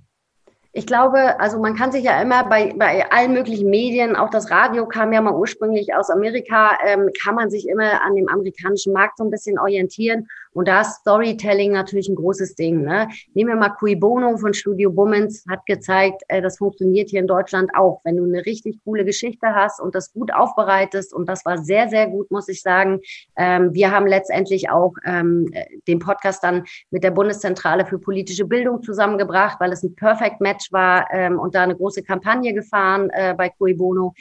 ich glaube, also man kann sich ja immer bei, bei allen möglichen Medien, auch das Radio kam ja mal ursprünglich aus Amerika, ähm, kann man sich immer an dem amerikanischen Markt so ein bisschen orientieren. Und da ist Storytelling natürlich ein großes Ding. Ne? Nehmen wir mal Cui Bono von Studio Bummens, hat gezeigt, äh, das funktioniert hier in Deutschland auch. Wenn du eine richtig coole Geschichte hast und das gut aufbereitest, und das war sehr, sehr gut, muss ich sagen. Ähm, wir haben letztendlich auch ähm, den Podcast dann mit der Bundeszentrale für politische Bildung zusammengebracht, weil es ein Perfect Match war ähm, und da eine große Kampagne gefahren äh, bei Cui Bono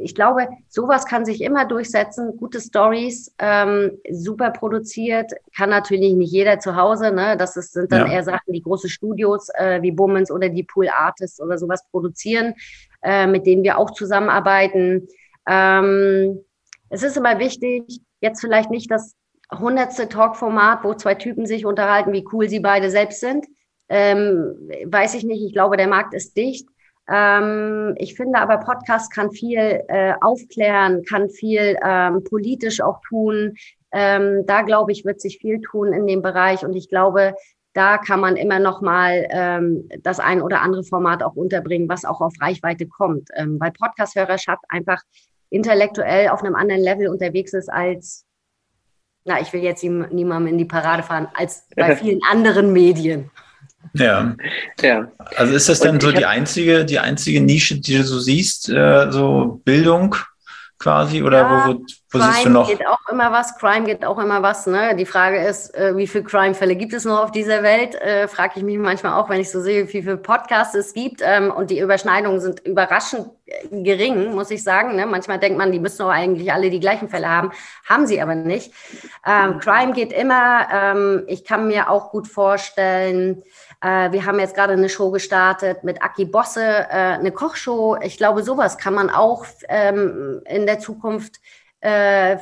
ich glaube, sowas kann sich immer durchsetzen. Gute Stories, ähm, super produziert, kann natürlich nicht jeder zu Hause. Ne? Das ist, sind dann ja. eher Sachen, die große Studios äh, wie Bummens oder die Pool Artists oder sowas produzieren, äh, mit denen wir auch zusammenarbeiten. Ähm, es ist immer wichtig, jetzt vielleicht nicht das hundertste Talkformat, wo zwei Typen sich unterhalten, wie cool sie beide selbst sind. Ähm, weiß ich nicht. Ich glaube, der Markt ist dicht. Ähm, ich finde aber, Podcast kann viel äh, aufklären, kann viel ähm, politisch auch tun. Ähm, da glaube ich, wird sich viel tun in dem Bereich und ich glaube, da kann man immer noch mal ähm, das ein oder andere Format auch unterbringen, was auch auf Reichweite kommt, ähm, weil Podcast-Hörerschaft einfach intellektuell auf einem anderen Level unterwegs ist als, na, ich will jetzt niemandem in die Parade fahren, als bei vielen anderen Medien. Ja. ja. Also ist das dann so die einzige, die einzige Nische, die du so siehst, äh, so Bildung quasi? Oder ja. wo, Wo Crime geht auch immer was, Crime geht auch immer was. Ne? Die Frage ist, äh, wie viele Crime-Fälle gibt es noch auf dieser Welt? Äh, Frage ich mich manchmal auch, wenn ich so sehe, wie viele Podcasts es gibt. Ähm, und die Überschneidungen sind überraschend äh, gering, muss ich sagen. Ne? Manchmal denkt man, die müssen doch eigentlich alle die gleichen Fälle haben. Haben sie aber nicht. Ähm, Crime geht immer. Ähm, ich kann mir auch gut vorstellen, wir haben jetzt gerade eine Show gestartet mit Aki Bosse, äh, eine Kochshow. Ich glaube, sowas kann man auch ähm, in der Zukunft äh,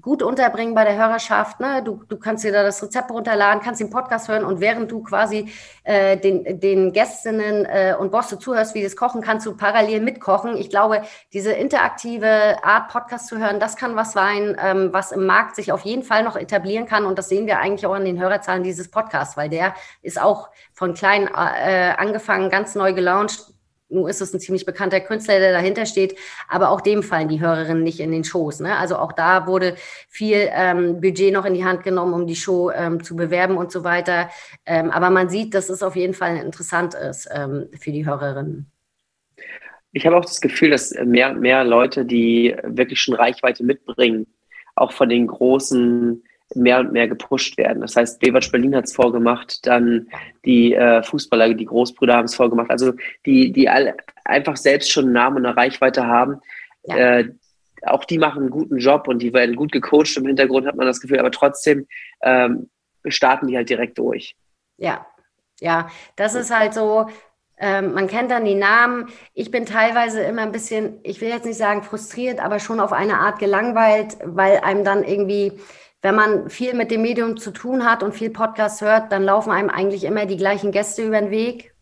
gut unterbringen bei der Hörerschaft. Ne? Du, du kannst dir da das Rezept runterladen, kannst den Podcast hören und während du quasi äh, den, den Gästinnen äh, und Bosse zuhörst, wie das kochen, kannst du parallel mitkochen. Ich glaube, diese interaktive Art, Podcast zu hören, das kann was sein, ähm, was im Markt sich auf jeden Fall noch etablieren kann. Und das sehen wir eigentlich auch an den Hörerzahlen dieses Podcasts, weil der ist auch von klein äh, angefangen, ganz neu gelauncht nun ist es ein ziemlich bekannter Künstler, der dahinter steht, aber auch dem fallen die Hörerinnen nicht in den Shows. Ne? Also auch da wurde viel ähm, Budget noch in die Hand genommen, um die Show ähm, zu bewerben und so weiter. Ähm, aber man sieht, dass es auf jeden Fall interessant ist ähm, für die Hörerinnen. Ich habe auch das Gefühl, dass mehr und mehr Leute, die wirklich schon Reichweite mitbringen, auch von den großen mehr und mehr gepusht werden. Das heißt, Bewatsch Berlin hat es vorgemacht, dann die äh, Fußballer, die Großbrüder haben es vorgemacht. Also die, die alle einfach selbst schon einen Namen und eine Reichweite haben. Ja. Äh, auch die machen einen guten Job und die werden gut gecoacht im Hintergrund, hat man das Gefühl, aber trotzdem ähm, starten die halt direkt durch. Ja, ja, das ist halt so, ähm, man kennt dann die Namen. Ich bin teilweise immer ein bisschen, ich will jetzt nicht sagen frustriert, aber schon auf eine Art gelangweilt, weil einem dann irgendwie wenn man viel mit dem Medium zu tun hat und viel Podcast hört, dann laufen einem eigentlich immer die gleichen Gäste über den Weg.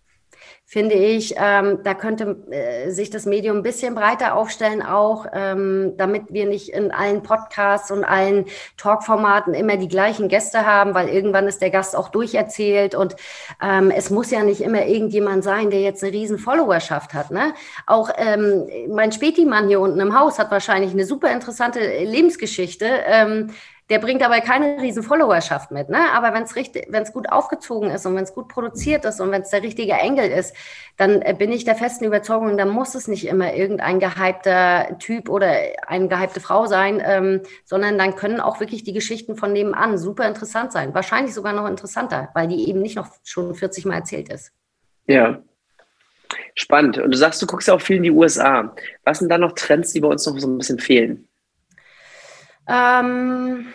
Finde ich, ähm, da könnte äh, sich das Medium ein bisschen breiter aufstellen, auch ähm, damit wir nicht in allen Podcasts und allen Talkformaten immer die gleichen Gäste haben, weil irgendwann ist der Gast auch durcherzählt und ähm, es muss ja nicht immer irgendjemand sein, der jetzt eine riesen Followerschaft hat. Ne? Auch ähm, mein Spätimann hier unten im Haus hat wahrscheinlich eine super interessante Lebensgeschichte. Der bringt dabei keine riesen Followerschaft mit. Ne? Aber wenn es richtig, wenn es gut aufgezogen ist und wenn es gut produziert ist und wenn es der richtige Engel ist, dann äh, bin ich der festen Überzeugung, dann muss es nicht immer irgendein gehypter Typ oder eine gehypte Frau sein, ähm, sondern dann können auch wirklich die Geschichten von nebenan super interessant sein. Wahrscheinlich sogar noch interessanter, weil die eben nicht noch schon 40 Mal erzählt ist. Ja, Spannend. Und du sagst, du guckst ja auch viel in die USA. Was sind da noch Trends, die bei uns noch so ein bisschen fehlen? Ähm,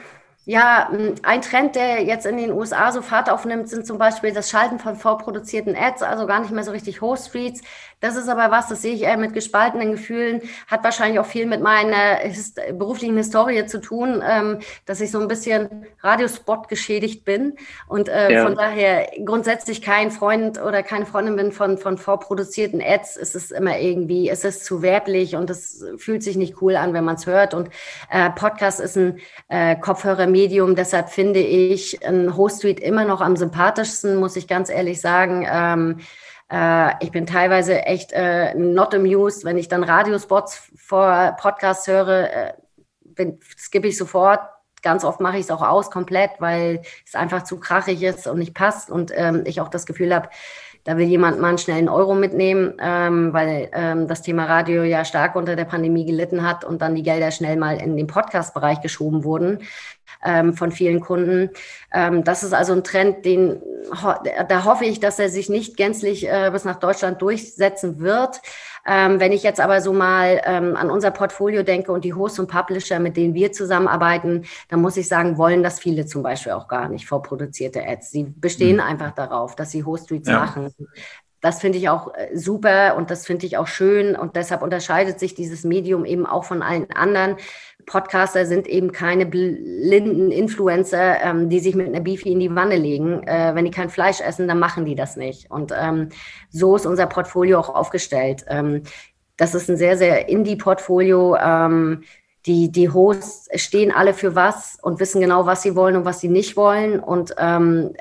ja, ein Trend, der jetzt in den USA so Fahrt aufnimmt, sind zum Beispiel das Schalten von vorproduzierten Ads, also gar nicht mehr so richtig Host Streets. Das ist aber was, das sehe ich eher mit gespaltenen Gefühlen, hat wahrscheinlich auch viel mit meiner hist beruflichen Historie zu tun, ähm, dass ich so ein bisschen Radiospot geschädigt bin und äh, ja. von daher grundsätzlich kein Freund oder keine Freundin bin von, von vorproduzierten Ads. Es ist immer irgendwie, es ist zu werblich und es fühlt sich nicht cool an, wenn man es hört. Und äh, Podcast ist ein äh, Kopfhörermedium, deshalb finde ich ein Host Street immer noch am sympathischsten, muss ich ganz ehrlich sagen. Ähm, äh, ich bin teilweise echt äh, not amused, wenn ich dann Radiospots vor Podcasts höre, äh, skippe ich sofort. Ganz oft mache ich es auch aus komplett, weil es einfach zu krachig ist und nicht passt und ähm, ich auch das Gefühl habe, da will jemand mal einen schnellen Euro mitnehmen, ähm, weil ähm, das Thema Radio ja stark unter der Pandemie gelitten hat und dann die Gelder schnell mal in den Podcast-Bereich geschoben wurden ähm, von vielen Kunden. Ähm, das ist also ein Trend, den da hoffe ich, dass er sich nicht gänzlich äh, bis nach Deutschland durchsetzen wird. Ähm, wenn ich jetzt aber so mal ähm, an unser Portfolio denke und die Hosts und Publisher, mit denen wir zusammenarbeiten, dann muss ich sagen, wollen das viele zum Beispiel auch gar nicht vorproduzierte Ads. Sie bestehen mhm. einfach darauf, dass sie Host Streets ja. machen. Das finde ich auch äh, super und das finde ich auch schön und deshalb unterscheidet sich dieses Medium eben auch von allen anderen. Podcaster sind eben keine blinden Influencer, ähm, die sich mit einer Beefy in die Wanne legen. Äh, wenn die kein Fleisch essen, dann machen die das nicht. Und ähm, so ist unser Portfolio auch aufgestellt. Ähm, das ist ein sehr, sehr Indie-Portfolio. Ähm, die, die Hosts stehen alle für was und wissen genau, was sie wollen und was sie nicht wollen. Und ähm,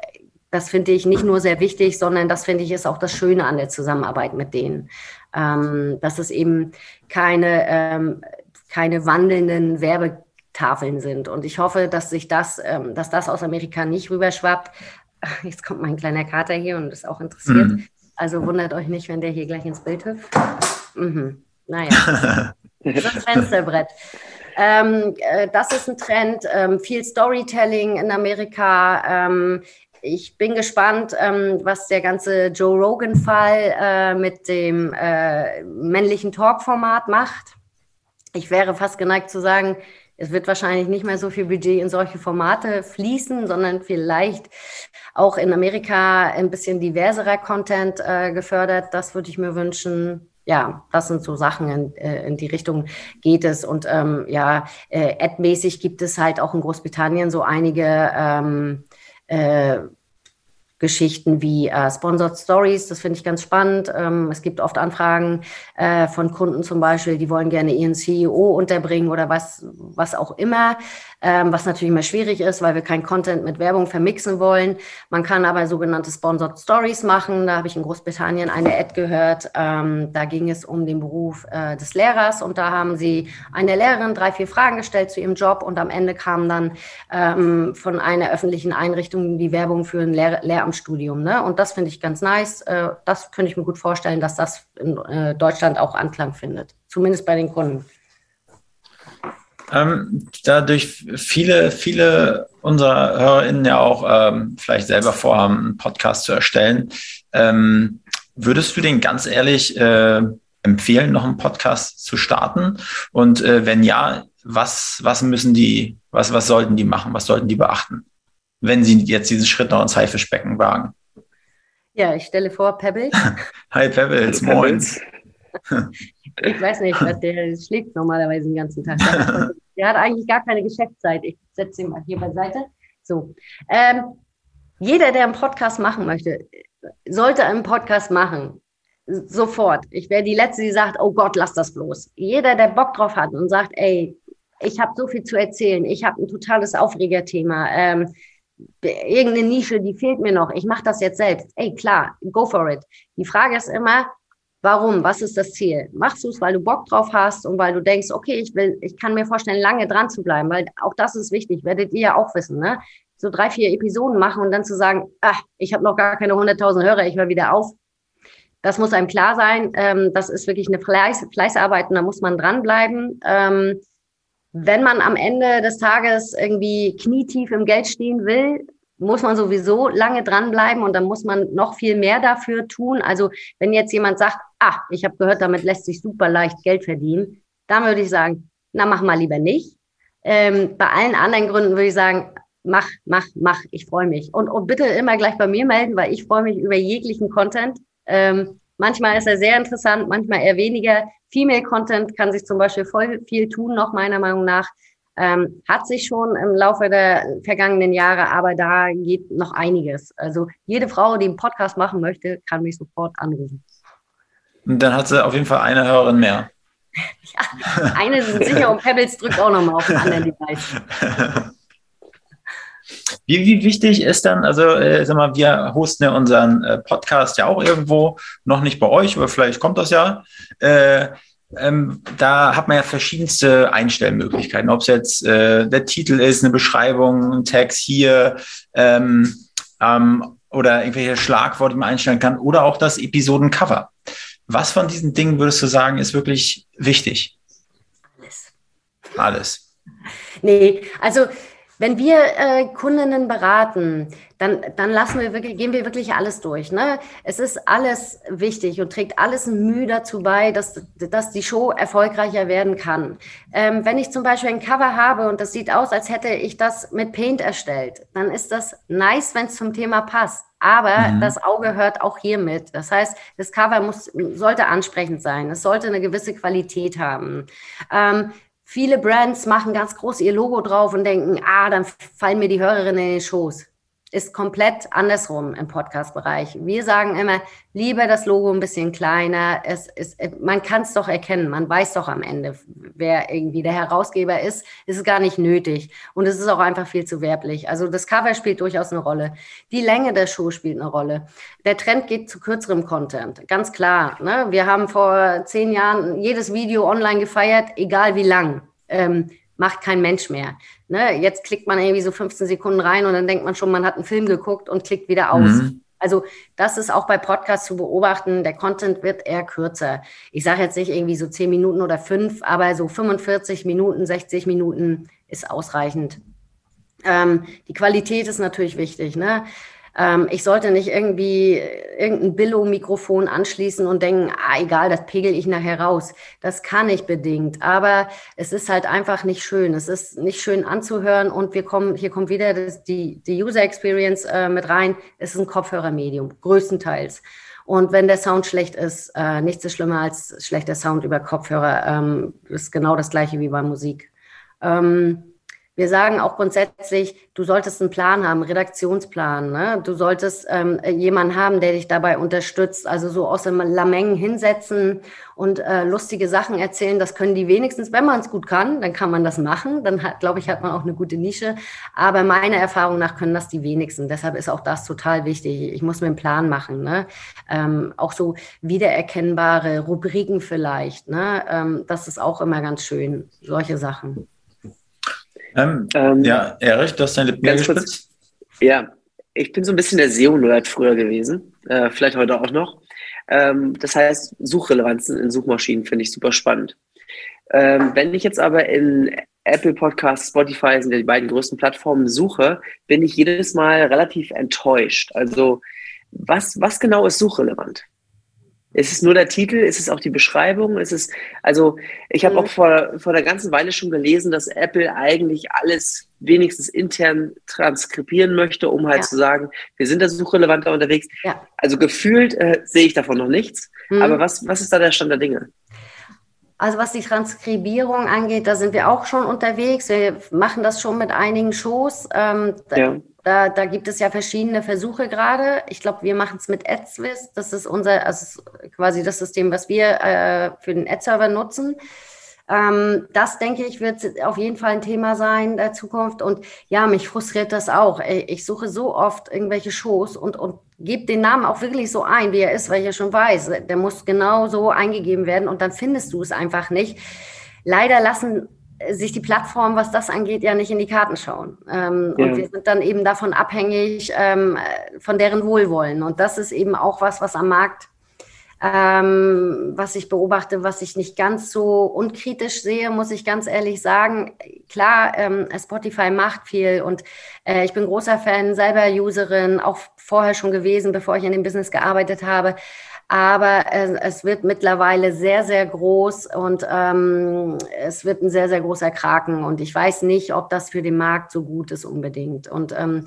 das finde ich nicht nur sehr wichtig, sondern das finde ich ist auch das Schöne an der Zusammenarbeit mit denen. Ähm, dass es eben keine ähm, keine wandelnden Werbetafeln sind. Und ich hoffe, dass sich das, ähm, dass das aus Amerika nicht rüberschwappt. Jetzt kommt mein kleiner Kater hier und ist auch interessiert. Mhm. Also wundert euch nicht, wenn der hier gleich ins Bild hüpft. Mhm. Naja, das ist ein Fensterbrett. Ähm, äh, das ist ein Trend. Ähm, viel Storytelling in Amerika. Ähm, ich bin gespannt, ähm, was der ganze Joe Rogan-Fall äh, mit dem äh, männlichen Talk-Format macht. Ich wäre fast geneigt zu sagen, es wird wahrscheinlich nicht mehr so viel Budget in solche Formate fließen, sondern vielleicht auch in Amerika ein bisschen diverserer Content äh, gefördert. Das würde ich mir wünschen. Ja, das sind so Sachen, in, äh, in die Richtung geht es. Und ähm, ja, äh, ad-mäßig gibt es halt auch in Großbritannien so einige ähm, äh, Geschichten wie äh, Sponsored Stories, das finde ich ganz spannend. Ähm, es gibt oft Anfragen äh, von Kunden zum Beispiel, die wollen gerne ihren CEO unterbringen oder was, was auch immer ähm, was natürlich immer schwierig ist, weil wir kein Content mit Werbung vermixen wollen. Man kann aber sogenannte Sponsored Stories machen. Da habe ich in Großbritannien eine Ad gehört. Ähm, da ging es um den Beruf äh, des Lehrers und da haben sie eine Lehrerin drei, vier Fragen gestellt zu ihrem Job und am Ende kam dann ähm, von einer öffentlichen Einrichtung die Werbung für ein Lehr Lehramtsstudium. Ne? Und das finde ich ganz nice. Äh, das könnte ich mir gut vorstellen, dass das in äh, Deutschland auch Anklang findet. Zumindest bei den Kunden ähm, dadurch viele, viele unserer HörerInnen ja auch ähm, vielleicht selber vorhaben, einen Podcast zu erstellen. Ähm, würdest du den ganz ehrlich äh, empfehlen, noch einen Podcast zu starten? Und äh, wenn ja, was, was müssen die, was, was sollten die machen? Was sollten die beachten, wenn sie jetzt diesen Schritt noch ins Haifischbecken wagen? Ja, ich stelle vor, Pebbles. Hi Pebbles, moin. Ich weiß nicht, was der schläft normalerweise den ganzen Tag. Der hat eigentlich gar keine Geschäftszeit. Ich setze ihn mal hier beiseite. So. Ähm, jeder, der einen Podcast machen möchte, sollte einen Podcast machen. Sofort. Ich wäre die Letzte, die sagt, oh Gott, lass das bloß. Jeder, der Bock drauf hat und sagt, ey, ich habe so viel zu erzählen, ich habe ein totales Aufregerthema, ähm, irgendeine Nische, die fehlt mir noch, ich mache das jetzt selbst. Ey, klar, go for it. Die Frage ist immer, Warum? Was ist das Ziel? Machst du es, weil du Bock drauf hast und weil du denkst, okay, ich will, ich kann mir vorstellen, lange dran zu bleiben, weil auch das ist wichtig, werdet ihr ja auch wissen, ne? So drei, vier Episoden machen und dann zu sagen, ach, ich habe noch gar keine 100.000 Hörer, ich höre wieder auf. Das muss einem klar sein. Ähm, das ist wirklich eine Fleiß, Fleißarbeit und da muss man dranbleiben. Ähm, wenn man am Ende des Tages irgendwie knietief im Geld stehen will, muss man sowieso lange dranbleiben und dann muss man noch viel mehr dafür tun. Also wenn jetzt jemand sagt, ah, ich habe gehört, damit lässt sich super leicht Geld verdienen, dann würde ich sagen, na, mach mal lieber nicht. Ähm, bei allen anderen Gründen würde ich sagen, mach, mach, mach, ich freue mich. Und, und bitte immer gleich bei mir melden, weil ich freue mich über jeglichen Content. Ähm, manchmal ist er sehr interessant, manchmal eher weniger. Female Content kann sich zum Beispiel voll viel tun, noch meiner Meinung nach. Ähm, hat sich schon im Laufe der vergangenen Jahre, aber da geht noch einiges. Also jede Frau, die einen Podcast machen möchte, kann mich sofort anrufen. Und dann hat sie auf jeden Fall eine Hörerin mehr. ja, eine sind sicher und Pebbles drückt auch nochmal auf den anderen Device. Wie, wie wichtig ist dann, also äh, sag mal, wir hosten ja unseren äh, Podcast ja auch irgendwo, noch nicht bei euch, aber vielleicht kommt das ja. Äh, ähm, da hat man ja verschiedenste Einstellmöglichkeiten, ob es jetzt äh, der Titel ist, eine Beschreibung, ein Text hier ähm, ähm, oder irgendwelche Schlagworte, die man einstellen kann oder auch das Episodencover. Was von diesen Dingen würdest du sagen, ist wirklich wichtig? Alles. Alles. Nee, also wenn wir äh, Kundinnen beraten, dann, dann lassen wir wirklich, gehen wir wirklich alles durch. Ne? Es ist alles wichtig und trägt alles Mühe dazu bei, dass, dass die Show erfolgreicher werden kann. Ähm, wenn ich zum Beispiel ein Cover habe und das sieht aus, als hätte ich das mit Paint erstellt, dann ist das nice, wenn es zum Thema passt. Aber mhm. das Auge hört auch hier mit. Das heißt, das Cover muss, sollte ansprechend sein. Es sollte eine gewisse Qualität haben. Ähm, Viele Brands machen ganz groß ihr Logo drauf und denken, ah, dann fallen mir die Hörerinnen in den Schoß ist komplett andersrum im Podcast-Bereich. Wir sagen immer, lieber das Logo ein bisschen kleiner. Es ist, man kann es doch erkennen. Man weiß doch am Ende, wer irgendwie der Herausgeber ist. Es ist gar nicht nötig. Und es ist auch einfach viel zu werblich. Also das Cover spielt durchaus eine Rolle. Die Länge der Show spielt eine Rolle. Der Trend geht zu kürzerem Content. Ganz klar. Ne? Wir haben vor zehn Jahren jedes Video online gefeiert, egal wie lang. Ähm, macht kein Mensch mehr. Ne? Jetzt klickt man irgendwie so 15 Sekunden rein und dann denkt man schon, man hat einen Film geguckt und klickt wieder aus. Mhm. Also das ist auch bei Podcasts zu beobachten. Der Content wird eher kürzer. Ich sage jetzt nicht irgendwie so zehn Minuten oder fünf, aber so 45 Minuten, 60 Minuten ist ausreichend. Ähm, die Qualität ist natürlich wichtig. Ne? Ähm, ich sollte nicht irgendwie irgendein Billo-Mikrofon anschließen und denken, ah, egal, das pegel ich nachher raus. Das kann ich bedingt. Aber es ist halt einfach nicht schön. Es ist nicht schön anzuhören und wir kommen, hier kommt wieder das, die, die User Experience äh, mit rein. Es ist ein Kopfhörermedium, größtenteils. Und wenn der Sound schlecht ist, äh, nichts ist schlimmer als schlechter Sound über Kopfhörer. Ähm, ist genau das gleiche wie bei Musik. Ähm, wir sagen auch grundsätzlich, du solltest einen Plan haben, Redaktionsplan. Ne? Du solltest ähm, jemanden haben, der dich dabei unterstützt. Also so aus dem Lameng hinsetzen und äh, lustige Sachen erzählen. Das können die wenigstens, wenn man es gut kann, dann kann man das machen. Dann glaube ich, hat man auch eine gute Nische. Aber meiner Erfahrung nach können das die wenigsten. Deshalb ist auch das total wichtig. Ich muss mir einen Plan machen. Ne? Ähm, auch so wiedererkennbare Rubriken vielleicht. Ne? Ähm, das ist auch immer ganz schön. Solche Sachen. Ähm, ähm, ja, Erich, du hast deine Lippen gespitzt. Ja, ich bin so ein bisschen der SEO-Nerd früher gewesen, äh, vielleicht heute auch noch. Ähm, das heißt, Suchrelevanzen in Suchmaschinen finde ich super spannend. Ähm, wenn ich jetzt aber in Apple Podcasts, Spotify sind ja die beiden größten Plattformen suche, bin ich jedes Mal relativ enttäuscht. Also was, was genau ist suchrelevant? Ist es nur der Titel? Ist es auch die Beschreibung? Ist es, also ich habe mhm. auch vor, vor einer ganzen Weile schon gelesen, dass Apple eigentlich alles wenigstens intern transkribieren möchte, um halt ja. zu sagen, wir sind da suchrelevanter unterwegs. Ja. Also gefühlt äh, sehe ich davon noch nichts. Mhm. Aber was, was ist da der Stand der Dinge? Also was die Transkribierung angeht, da sind wir auch schon unterwegs. Wir machen das schon mit einigen Shows. Ähm, ja. Da, da gibt es ja verschiedene Versuche gerade. Ich glaube, wir machen es mit AdSwiss. Das ist unser, also quasi das System, was wir äh, für den Ad-Server nutzen. Ähm, das, denke ich, wird auf jeden Fall ein Thema sein der Zukunft. Und ja, mich frustriert das auch. Ich suche so oft irgendwelche Shows und, und gebe den Namen auch wirklich so ein, wie er ist, weil ich ja schon weiß, der muss genau so eingegeben werden und dann findest du es einfach nicht. Leider lassen sich die Plattform, was das angeht, ja nicht in die Karten schauen. Ähm, ja. Und wir sind dann eben davon abhängig, ähm, von deren Wohlwollen. Und das ist eben auch was, was am Markt, ähm, was ich beobachte, was ich nicht ganz so unkritisch sehe, muss ich ganz ehrlich sagen. Klar, ähm, Spotify macht viel und äh, ich bin großer Fan, selber Userin, auch vorher schon gewesen, bevor ich in dem Business gearbeitet habe. Aber äh, es wird mittlerweile sehr, sehr groß und ähm, es wird ein sehr, sehr großer Kraken. Und ich weiß nicht, ob das für den Markt so gut ist unbedingt. Und ähm,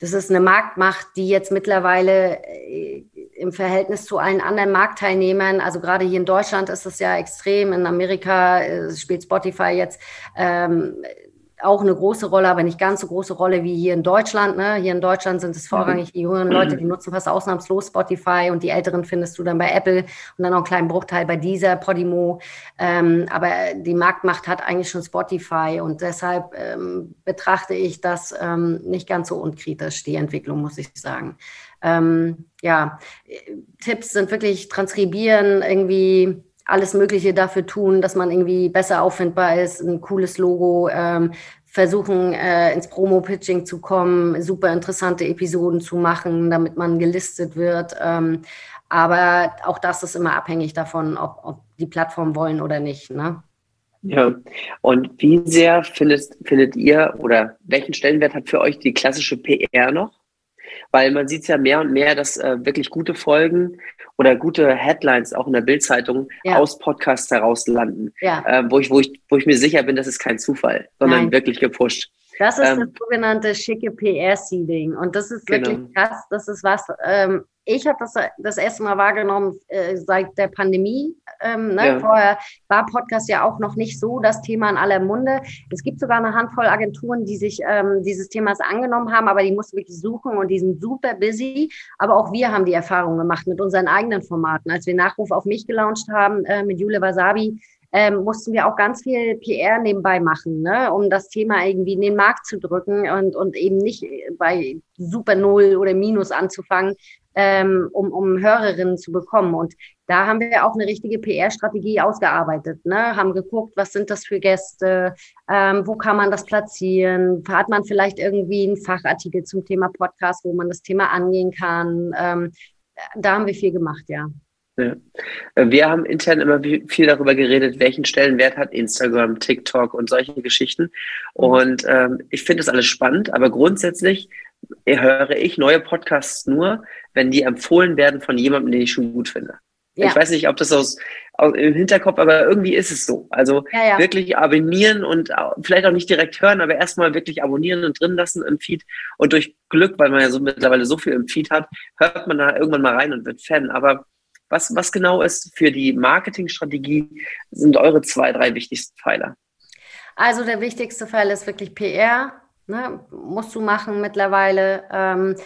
das ist eine Marktmacht, die jetzt mittlerweile äh, im Verhältnis zu allen anderen Marktteilnehmern, also gerade hier in Deutschland ist es ja extrem, in Amerika äh, spielt Spotify jetzt ähm, auch eine große Rolle, aber nicht ganz so große Rolle wie hier in Deutschland. Ne? Hier in Deutschland sind es vorrangig die jüngeren Leute, die nutzen fast ausnahmslos Spotify und die älteren findest du dann bei Apple und dann noch einen kleinen Bruchteil bei dieser Podimo. Ähm, aber die Marktmacht hat eigentlich schon Spotify und deshalb ähm, betrachte ich das ähm, nicht ganz so unkritisch, die Entwicklung, muss ich sagen. Ähm, ja, Tipps sind wirklich transkribieren, irgendwie alles Mögliche dafür tun, dass man irgendwie besser auffindbar ist, ein cooles Logo, ähm, versuchen äh, ins Promo-Pitching zu kommen, super interessante Episoden zu machen, damit man gelistet wird. Ähm, aber auch das ist immer abhängig davon, ob, ob die Plattformen wollen oder nicht. Ne? Ja, und wie sehr findet, findet ihr oder welchen Stellenwert hat für euch die klassische PR noch? Weil man sieht ja mehr und mehr, dass äh, wirklich gute Folgen oder gute Headlines auch in der Bildzeitung ja. aus Podcasts heraus landen, ja. äh, wo, ich, wo, ich, wo ich mir sicher bin, das ist kein Zufall, sondern Nein. wirklich gepusht. Das ist ähm, das sogenannte schicke PR-Seeding. Und das ist wirklich genau. krass. Das ist was, ähm, ich habe das das erste Mal wahrgenommen äh, seit der Pandemie. Ähm, ne? ja. Vorher war Podcast ja auch noch nicht so das Thema in aller Munde. Es gibt sogar eine Handvoll Agenturen, die sich ähm, dieses Themas angenommen haben, aber die mussten wirklich suchen und die sind super busy. Aber auch wir haben die Erfahrung gemacht mit unseren eigenen Formaten. Als wir Nachruf auf mich gelauncht haben äh, mit Jule Wasabi, ähm, mussten wir auch ganz viel PR nebenbei machen, ne? um das Thema irgendwie in den Markt zu drücken und, und eben nicht bei Super Null oder Minus anzufangen, ähm, um, um Hörerinnen zu bekommen. Und da haben wir auch eine richtige PR-Strategie ausgearbeitet, ne? haben geguckt, was sind das für Gäste, ähm, wo kann man das platzieren, hat man vielleicht irgendwie einen Fachartikel zum Thema Podcast, wo man das Thema angehen kann. Ähm, da haben wir viel gemacht, ja. Ja. Wir haben intern immer viel darüber geredet, welchen Stellenwert hat Instagram, TikTok und solche Geschichten. Und ähm, ich finde das alles spannend, aber grundsätzlich höre ich neue Podcasts nur, wenn die empfohlen werden von jemandem, den ich schon gut finde. Ja. Ich weiß nicht, ob das aus, aus, im Hinterkopf, aber irgendwie ist es so. Also ja, ja. wirklich abonnieren und vielleicht auch nicht direkt hören, aber erstmal wirklich abonnieren und drin lassen im Feed. Und durch Glück, weil man ja so mittlerweile so viel im Feed hat, hört man da irgendwann mal rein und wird Fan. Aber was, was genau ist für die Marketingstrategie, sind eure zwei, drei wichtigsten Pfeiler? Also der wichtigste Pfeil ist wirklich PR. Ne? Musst du machen mittlerweile. Ähm,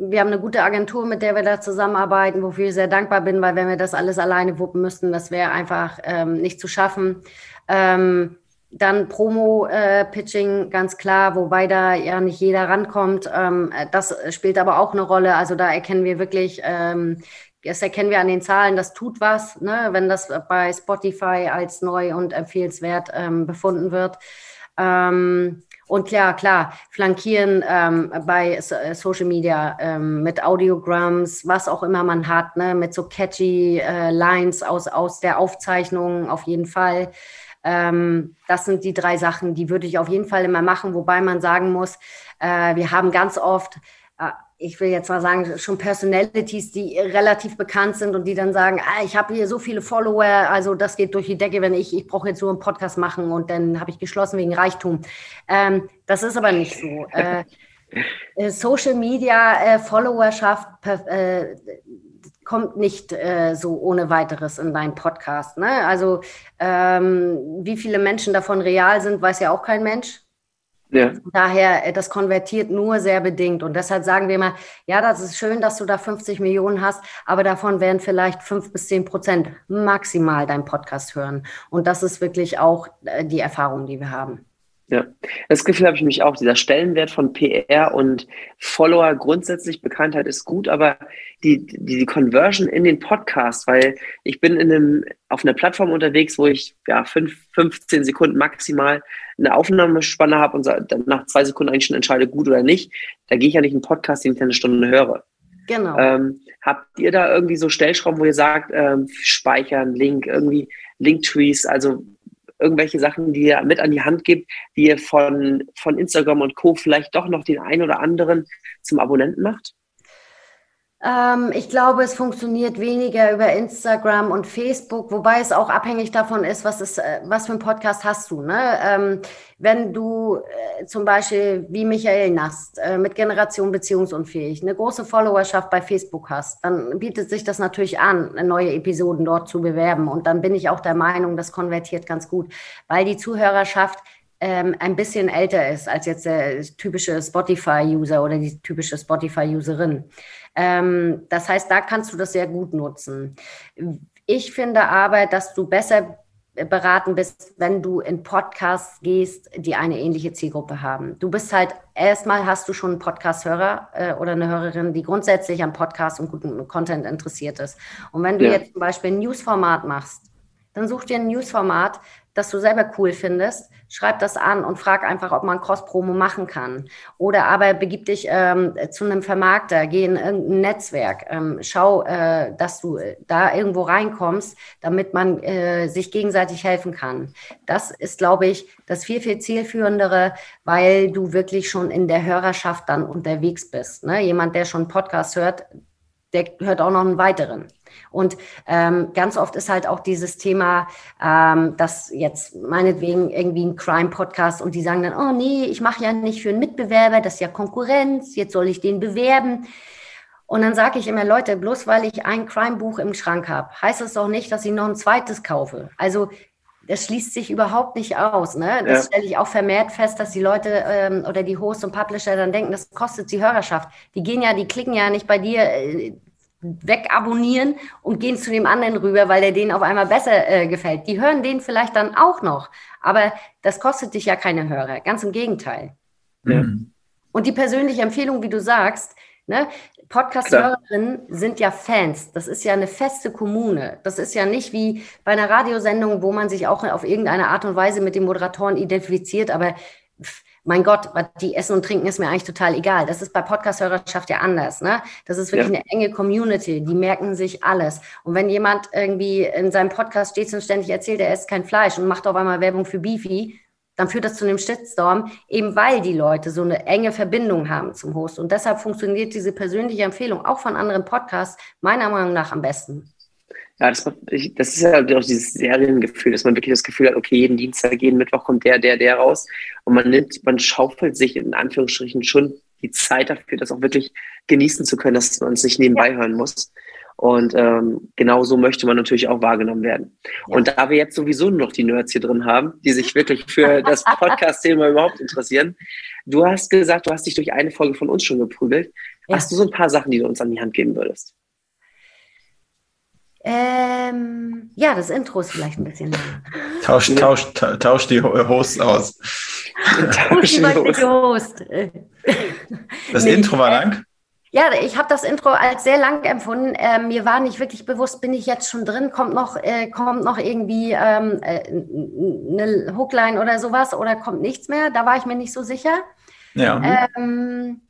wir haben eine gute Agentur, mit der wir da zusammenarbeiten, wofür ich sehr dankbar bin, weil wenn wir das alles alleine wuppen müssten, das wäre einfach ähm, nicht zu schaffen. Ähm, dann Promo-Pitching, äh, ganz klar, wobei da ja nicht jeder rankommt. Ähm, das spielt aber auch eine Rolle. Also da erkennen wir wirklich, ähm, das erkennen wir an den Zahlen, das tut was, ne? wenn das bei Spotify als neu und empfehlenswert ähm, befunden wird. Ähm, und klar, klar, flankieren ähm, bei äh, Social Media ähm, mit Audiogramms, was auch immer man hat, ne, mit so catchy äh, Lines aus, aus der Aufzeichnung auf jeden Fall. Ähm, das sind die drei Sachen, die würde ich auf jeden Fall immer machen, wobei man sagen muss, äh, wir haben ganz oft äh, ich will jetzt mal sagen, schon Personalities, die relativ bekannt sind und die dann sagen, ah, ich habe hier so viele Follower, also das geht durch die Decke, wenn ich, ich brauche jetzt nur einen Podcast machen und dann habe ich geschlossen wegen Reichtum. Ähm, das ist aber nicht so. Äh, äh Social Media äh, Followerschaft äh, kommt nicht äh, so ohne weiteres in deinen Podcast. Ne? Also ähm, wie viele Menschen davon real sind, weiß ja auch kein Mensch. Ja. Daher, äh, das konvertiert nur sehr bedingt. Und deshalb sagen wir immer, ja, das ist schön, dass du da 50 Millionen hast, aber davon werden vielleicht fünf bis zehn Prozent maximal deinen Podcast hören. Und das ist wirklich auch äh, die Erfahrung, die wir haben. Ja, das Gefühl habe ich mich auch. Dieser Stellenwert von PR und Follower, grundsätzlich Bekanntheit ist gut, aber die, die, die Conversion in den Podcast, weil ich bin in einem, auf einer Plattform unterwegs, wo ich ja fünf, 15 Sekunden maximal eine Aufnahmespanne habe und dann nach zwei Sekunden eigentlich schon entscheide, gut oder nicht. Da gehe ich ja nicht einen Podcast, den ich eine Stunde höre. Genau. Ähm, habt ihr da irgendwie so Stellschrauben, wo ihr sagt, ähm, speichern, Link, irgendwie Linktrees, also irgendwelche Sachen, die ihr mit an die Hand gibt, die ihr von, von Instagram und Co. vielleicht doch noch den einen oder anderen zum Abonnenten macht? Ähm, ich glaube, es funktioniert weniger über Instagram und Facebook, wobei es auch abhängig davon ist, was, ist, äh, was für ein Podcast hast du. Ne? Ähm, wenn du äh, zum Beispiel wie Michael Nast äh, mit Generation Beziehungsunfähig eine große Followerschaft bei Facebook hast, dann bietet sich das natürlich an, neue Episoden dort zu bewerben. Und dann bin ich auch der Meinung, das konvertiert ganz gut, weil die Zuhörerschaft ähm, ein bisschen älter ist als jetzt der typische Spotify-User oder die typische Spotify-Userin. Ähm, das heißt, da kannst du das sehr gut nutzen. Ich finde aber, dass du besser beraten bist, wenn du in Podcasts gehst, die eine ähnliche Zielgruppe haben. Du bist halt, erstmal hast du schon einen Podcast-Hörer äh, oder eine Hörerin, die grundsätzlich am Podcast und guten Content interessiert ist. Und wenn du ja. jetzt zum Beispiel ein News-Format machst, dann such dir ein News-Format, das du selber cool findest, schreib das an und frag einfach, ob man Cross-Promo machen kann. Oder aber begib dich ähm, zu einem Vermarkter, geh in irgendein Netzwerk, ähm, schau, äh, dass du da irgendwo reinkommst, damit man äh, sich gegenseitig helfen kann. Das ist, glaube ich, das viel, viel zielführendere, weil du wirklich schon in der Hörerschaft dann unterwegs bist. Ne? Jemand, der schon Podcast hört, der hört auch noch einen weiteren. Und ähm, ganz oft ist halt auch dieses Thema, ähm, dass jetzt meinetwegen irgendwie ein Crime-Podcast und die sagen dann, oh nee, ich mache ja nicht für einen Mitbewerber, das ist ja Konkurrenz, jetzt soll ich den bewerben. Und dann sage ich immer, Leute, bloß weil ich ein Crime-Buch im Schrank habe, heißt das doch nicht, dass ich noch ein zweites kaufe. Also das schließt sich überhaupt nicht aus. Ne? Das ja. stelle ich auch vermehrt fest, dass die Leute ähm, oder die Hosts und Publisher dann denken, das kostet die Hörerschaft. Die gehen ja, die klicken ja nicht bei dir äh, wegabonnieren und gehen zu dem anderen rüber, weil der denen auf einmal besser äh, gefällt. Die hören den vielleicht dann auch noch, aber das kostet dich ja keine Hörer, ganz im Gegenteil. Ja. Und die persönliche Empfehlung, wie du sagst, ne, Podcast-Hörerinnen sind ja Fans. Das ist ja eine feste Kommune. Das ist ja nicht wie bei einer Radiosendung, wo man sich auch auf irgendeine Art und Weise mit den Moderatoren identifiziert, aber mein Gott, was die essen und trinken ist mir eigentlich total egal. Das ist bei Podcast-Hörerschaft ja anders. Ne? Das ist wirklich ja. eine enge Community. Die merken sich alles. Und wenn jemand irgendwie in seinem Podcast stets und ständig erzählt, er isst kein Fleisch und macht auf einmal Werbung für Beefy, dann führt das zu einem Shitstorm, eben weil die Leute so eine enge Verbindung haben zum Host. Und deshalb funktioniert diese persönliche Empfehlung auch von anderen Podcasts meiner Meinung nach am besten. Ja, das, das ist ja auch dieses Seriengefühl, dass man wirklich das Gefühl hat, okay, jeden Dienstag, jeden Mittwoch kommt der, der, der raus. Und man nimmt, man schaufelt sich in Anführungsstrichen schon die Zeit dafür, das auch wirklich genießen zu können, dass man es nicht nebenbei ja. hören muss. Und ähm, genau so möchte man natürlich auch wahrgenommen werden. Ja. Und da wir jetzt sowieso nur noch die Nerds hier drin haben, die sich wirklich für das Podcast-Thema überhaupt interessieren, du hast gesagt, du hast dich durch eine Folge von uns schon geprügelt. Ja. Hast du so ein paar Sachen, die du uns an die Hand geben würdest? Ähm, ja, das Intro ist vielleicht ein bisschen länger. Tausch, tausch, tausch die Hosts aus. tausch die Host. Das nee, Intro war lang? Ja, ich habe das Intro als sehr lang empfunden. Ähm, mir war nicht wirklich bewusst, bin ich jetzt schon drin, kommt noch, äh, kommt noch irgendwie ähm, äh, eine Hookline oder sowas oder kommt nichts mehr. Da war ich mir nicht so sicher. Ja. Ähm,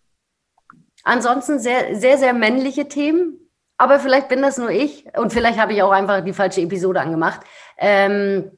ansonsten sehr, sehr, sehr männliche Themen. Aber vielleicht bin das nur ich und vielleicht habe ich auch einfach die falsche Episode angemacht. Ähm,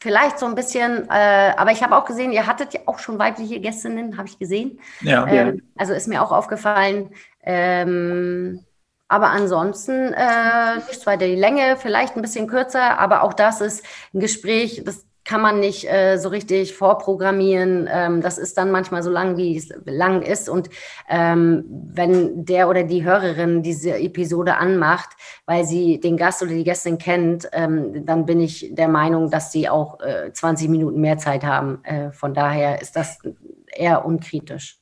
vielleicht so ein bisschen, äh, aber ich habe auch gesehen, ihr hattet ja auch schon weibliche Gästinnen, habe ich gesehen. Ja. Ähm, also ist mir auch aufgefallen. Ähm, aber ansonsten äh, nichts weiter. Die Länge vielleicht ein bisschen kürzer, aber auch das ist ein Gespräch, das kann man nicht äh, so richtig vorprogrammieren. Ähm, das ist dann manchmal so lang, wie es lang ist. Und ähm, wenn der oder die Hörerin diese Episode anmacht, weil sie den Gast oder die Gästin kennt, ähm, dann bin ich der Meinung, dass sie auch äh, 20 Minuten mehr Zeit haben. Äh, von daher ist das eher unkritisch.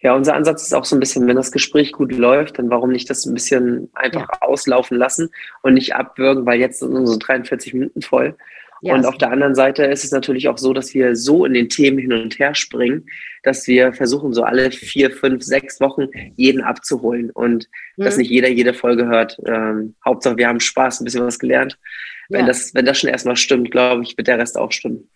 Ja, unser Ansatz ist auch so ein bisschen, wenn das Gespräch gut läuft, dann warum nicht das ein bisschen einfach ja. auslaufen lassen und nicht abwürgen, weil jetzt sind unsere 43 Minuten voll. Ja, und auf der anderen Seite ist es natürlich auch so, dass wir so in den Themen hin und her springen, dass wir versuchen, so alle vier, fünf, sechs Wochen jeden abzuholen und mhm. dass nicht jeder jede Folge hört. Ähm, Hauptsache, wir haben Spaß, ein bisschen was gelernt. Wenn, ja. das, wenn das schon erstmal stimmt, glaube ich, wird der Rest auch stimmen.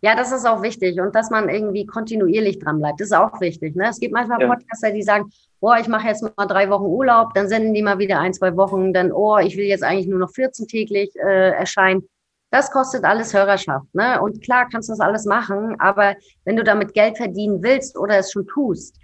Ja, das ist auch wichtig und dass man irgendwie kontinuierlich dran bleibt, das ist auch wichtig. Ne? Es gibt manchmal ja. Podcaster, die sagen, boah, ich mache jetzt mal drei Wochen Urlaub, dann senden die mal wieder ein, zwei Wochen, dann, oh, ich will jetzt eigentlich nur noch 14 täglich äh, erscheinen. Das kostet alles Hörerschaft. Ne? Und klar kannst du das alles machen, aber wenn du damit Geld verdienen willst oder es schon tust,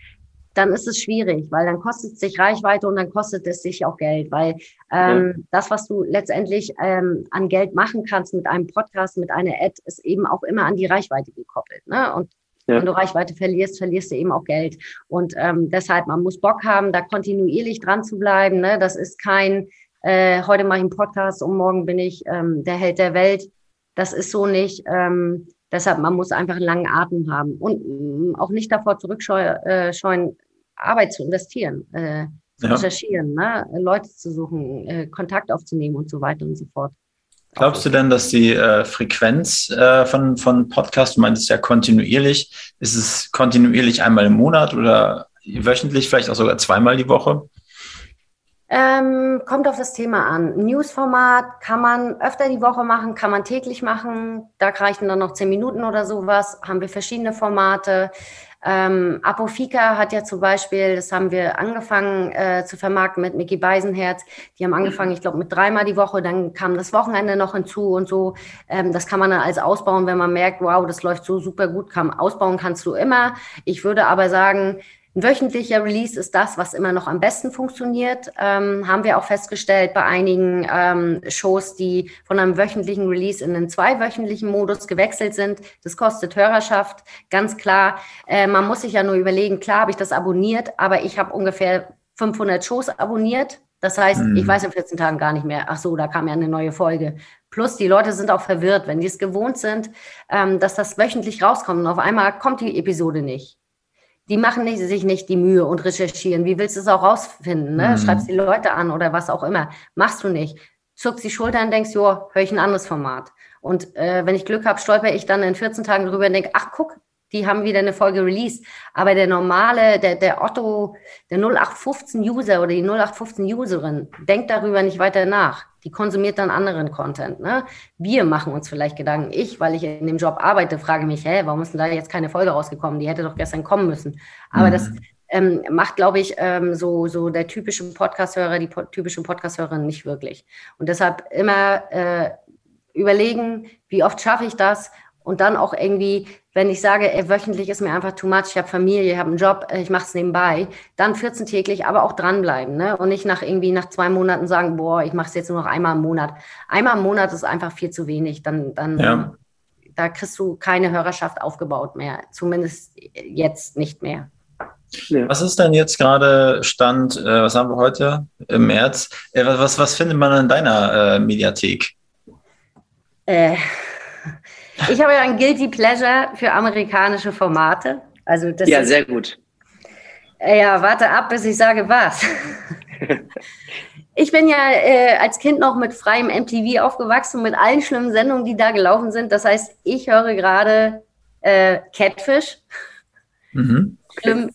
dann ist es schwierig, weil dann kostet es sich Reichweite und dann kostet es sich auch Geld, weil ähm, ja. das, was du letztendlich ähm, an Geld machen kannst mit einem Podcast, mit einer Ad, ist eben auch immer an die Reichweite gekoppelt. Ne? Und ja. wenn du Reichweite verlierst, verlierst du eben auch Geld. Und ähm, deshalb, man muss Bock haben, da kontinuierlich dran zu bleiben. Ne? Das ist kein, äh, heute mache ich einen Podcast und morgen bin ich ähm, der Held der Welt. Das ist so nicht. Ähm, deshalb, man muss einfach einen langen Atem haben und mm, auch nicht davor zurückscheuen, äh, Arbeit zu investieren, äh, zu ja. recherchieren, ne? Leute zu suchen, äh, Kontakt aufzunehmen und so weiter und so fort. Glaubst du denn, dass die äh, Frequenz äh, von, von Podcast, du meintest ja kontinuierlich, ist es kontinuierlich einmal im Monat oder wöchentlich, vielleicht auch sogar zweimal die Woche? Ähm, kommt auf das Thema an. Newsformat kann man öfter die Woche machen, kann man täglich machen. Da reichen dann noch zehn Minuten oder sowas. Haben wir verschiedene Formate. Ähm, Apofika hat ja zum Beispiel, das haben wir angefangen äh, zu vermarkten mit Mickey Beisenherz. Die haben angefangen, ich glaube, mit dreimal die Woche. Dann kam das Wochenende noch hinzu und so. Ähm, das kann man dann als ausbauen, wenn man merkt, wow, das läuft so super gut. Kann, ausbauen kannst du immer. Ich würde aber sagen, ein wöchentlicher Release ist das, was immer noch am besten funktioniert. Ähm, haben wir auch festgestellt bei einigen ähm, Shows, die von einem wöchentlichen Release in einen zweiwöchentlichen Modus gewechselt sind. Das kostet Hörerschaft, ganz klar. Äh, man muss sich ja nur überlegen, klar habe ich das abonniert, aber ich habe ungefähr 500 Shows abonniert. Das heißt, mhm. ich weiß in 14 Tagen gar nicht mehr, ach so, da kam ja eine neue Folge. Plus, die Leute sind auch verwirrt, wenn die es gewohnt sind, ähm, dass das wöchentlich rauskommt und auf einmal kommt die Episode nicht die machen nicht, sich nicht die Mühe und recherchieren. Wie willst du es auch rausfinden? Ne? Mhm. Schreibst die Leute an oder was auch immer. Machst du nicht. Zuckst die Schultern und denkst, jo, höre ich ein anderes Format. Und äh, wenn ich Glück habe, stolper ich dann in 14 Tagen drüber und denke, ach guck, die haben wieder eine Folge released. Aber der normale, der, der Otto, der 0815-User oder die 0815-Userin denkt darüber nicht weiter nach. Die konsumiert dann anderen Content. Ne? Wir machen uns vielleicht Gedanken. Ich, weil ich in dem Job arbeite, frage mich, hä, warum ist denn da jetzt keine Folge rausgekommen? Die hätte doch gestern kommen müssen. Aber mhm. das ähm, macht, glaube ich, ähm, so, so der typische Podcast-Hörer, die po typische Podcast-Hörerin nicht wirklich. Und deshalb immer äh, überlegen, wie oft schaffe ich das und dann auch irgendwie, wenn ich sage, ey, wöchentlich ist mir einfach too much, ich habe Familie, ich habe einen Job, äh, ich mache es nebenbei, dann 14 täglich, aber auch dranbleiben. Ne? Und nicht nach irgendwie nach zwei Monaten sagen, boah, ich mache es jetzt nur noch einmal im Monat. Einmal im Monat ist einfach viel zu wenig. Dann, dann ja. da kriegst du keine Hörerschaft aufgebaut mehr. Zumindest jetzt nicht mehr. Was ist denn jetzt gerade Stand, äh, was haben wir heute im März? Äh, was, was findet man in deiner äh, Mediathek? Äh, ich habe ja ein Guilty Pleasure für amerikanische Formate. Also das ja, ist, sehr gut. Ja, warte ab, bis ich sage was. ich bin ja äh, als Kind noch mit freiem MTV aufgewachsen, mit allen schlimmen Sendungen, die da gelaufen sind. Das heißt, ich höre gerade äh, Catfish. Mhm. Schlimm.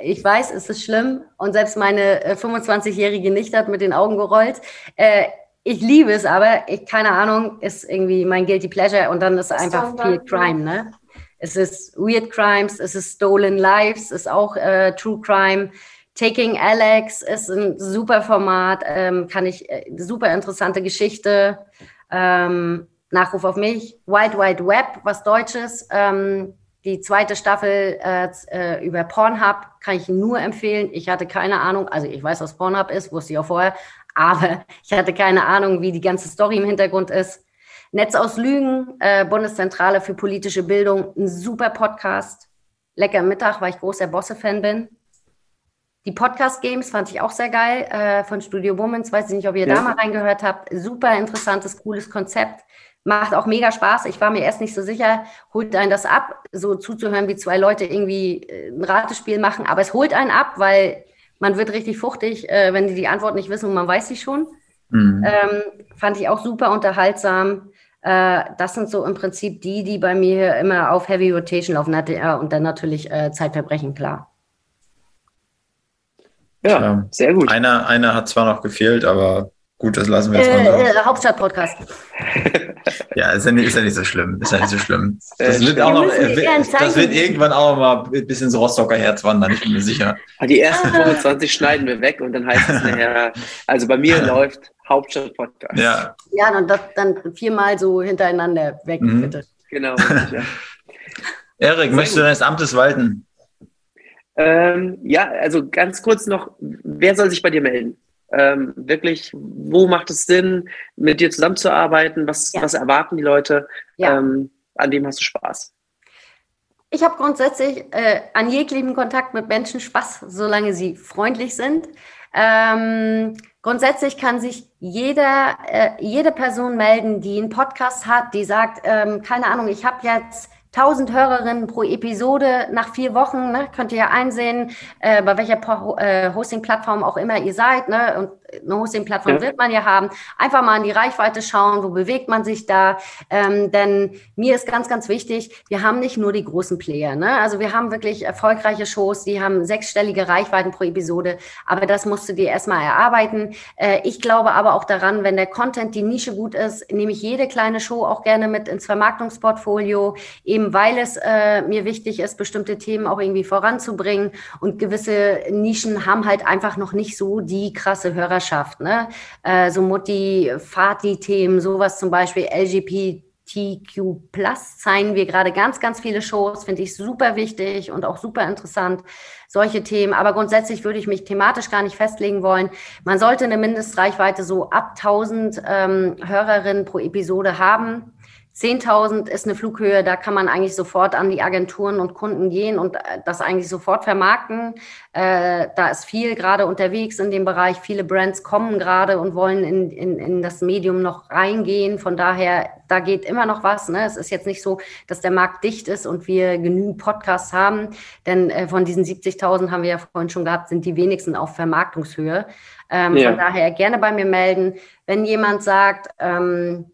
Ich weiß, es ist schlimm. Und selbst meine äh, 25-jährige Nichte hat mit den Augen gerollt. Ich liebe es, aber ich, keine Ahnung, ist irgendwie mein Guilty Pleasure und dann ist es einfach viel Crime, ne? Es ist Weird Crimes, es ist Stolen Lives, ist auch äh, True Crime. Taking Alex ist ein super Format, ähm, kann ich, äh, super interessante Geschichte. Ähm, Nachruf auf mich. Wild Wide Web, was Deutsches. Ähm, die zweite Staffel äh, äh, über Pornhub kann ich nur empfehlen. Ich hatte keine Ahnung, also ich weiß, was Pornhub ist, wusste ich auch vorher, aber ich hatte keine Ahnung, wie die ganze Story im Hintergrund ist. Netz aus Lügen, äh, Bundeszentrale für politische Bildung, ein super Podcast. Lecker Mittag, weil ich großer Bosse-Fan bin. Die Podcast-Games fand ich auch sehr geil äh, von Studio Womans. Weiß ich nicht, ob ihr ja. da mal reingehört habt. Super interessantes, cooles Konzept. Macht auch mega Spaß. Ich war mir erst nicht so sicher, holt einen das ab, so zuzuhören, wie zwei Leute irgendwie äh, ein Ratespiel machen. Aber es holt einen ab, weil man wird richtig fuchtig, äh, wenn die die Antwort nicht wissen und man weiß sie schon. Mhm. Ähm, fand ich auch super unterhaltsam. Äh, das sind so im Prinzip die, die bei mir immer auf Heavy Rotation laufen. Und dann natürlich äh, Zeitverbrechen, klar. Ja, sehr gut. Einer, einer hat zwar noch gefehlt, aber Gut, das lassen wir jetzt mal. Äh, äh, Hauptstadt-Podcast. ja, ist ja, nicht, ist ja nicht so schlimm. Ist ja nicht so schlimm. Das wird, auch noch, das wird irgendwann auch noch mal bis ins Rostocker Herz wandern, ich bin mir sicher. Die ersten 25 ah. schneiden wir weg und dann heißt es nachher, also bei mir läuft Hauptstadt-Podcast. Ja, ja dann, das, dann viermal so hintereinander weg, mhm. bitte. Genau. Ja. Erik, möchtest du deines Amtes walten? Ähm, ja, also ganz kurz noch, wer soll sich bei dir melden? Ähm, wirklich, wo macht es Sinn, mit dir zusammenzuarbeiten? Was, ja. was erwarten die Leute? Ja. Ähm, an dem hast du Spaß. Ich habe grundsätzlich äh, an jeglichem Kontakt mit Menschen Spaß, solange sie freundlich sind. Ähm, grundsätzlich kann sich jeder, äh, jede Person melden, die einen Podcast hat, die sagt, ähm, keine Ahnung, ich habe jetzt 1000 Hörerinnen pro Episode nach vier Wochen. Ne? Könnt ihr ja einsehen, äh, bei welcher äh, Hosting-Plattform auch immer ihr seid. Ne? Und eine Hosting-Plattform ja. wird man ja haben. Einfach mal in die Reichweite schauen, wo bewegt man sich da. Ähm, denn mir ist ganz, ganz wichtig, wir haben nicht nur die großen Player. Ne? Also wir haben wirklich erfolgreiche Shows, die haben sechsstellige Reichweiten pro Episode. Aber das musst du dir erstmal erarbeiten. Äh, ich glaube aber auch daran, wenn der Content, die Nische gut ist, nehme ich jede kleine Show auch gerne mit ins Vermarktungsportfolio, eben weil es äh, mir wichtig ist, bestimmte Themen auch irgendwie voranzubringen. Und gewisse Nischen haben halt einfach noch nicht so die krasse Hörer Hörerschaft, ne? Äh, so Mutti, Fati-Themen, sowas zum Beispiel, LGBTQ Plus zeigen wir gerade ganz, ganz viele Shows, finde ich super wichtig und auch super interessant, solche Themen. Aber grundsätzlich würde ich mich thematisch gar nicht festlegen wollen. Man sollte eine Mindestreichweite so ab 1000 ähm, Hörerinnen pro Episode haben. 10.000 ist eine Flughöhe, da kann man eigentlich sofort an die Agenturen und Kunden gehen und äh, das eigentlich sofort vermarkten. Äh, da ist viel gerade unterwegs in dem Bereich. Viele Brands kommen gerade und wollen in, in, in das Medium noch reingehen. Von daher, da geht immer noch was. Ne? Es ist jetzt nicht so, dass der Markt dicht ist und wir genügend Podcasts haben. Denn äh, von diesen 70.000 haben wir ja vorhin schon gehabt, sind die wenigsten auf Vermarktungshöhe. Ähm, ja. Von daher gerne bei mir melden. Wenn jemand sagt, ähm,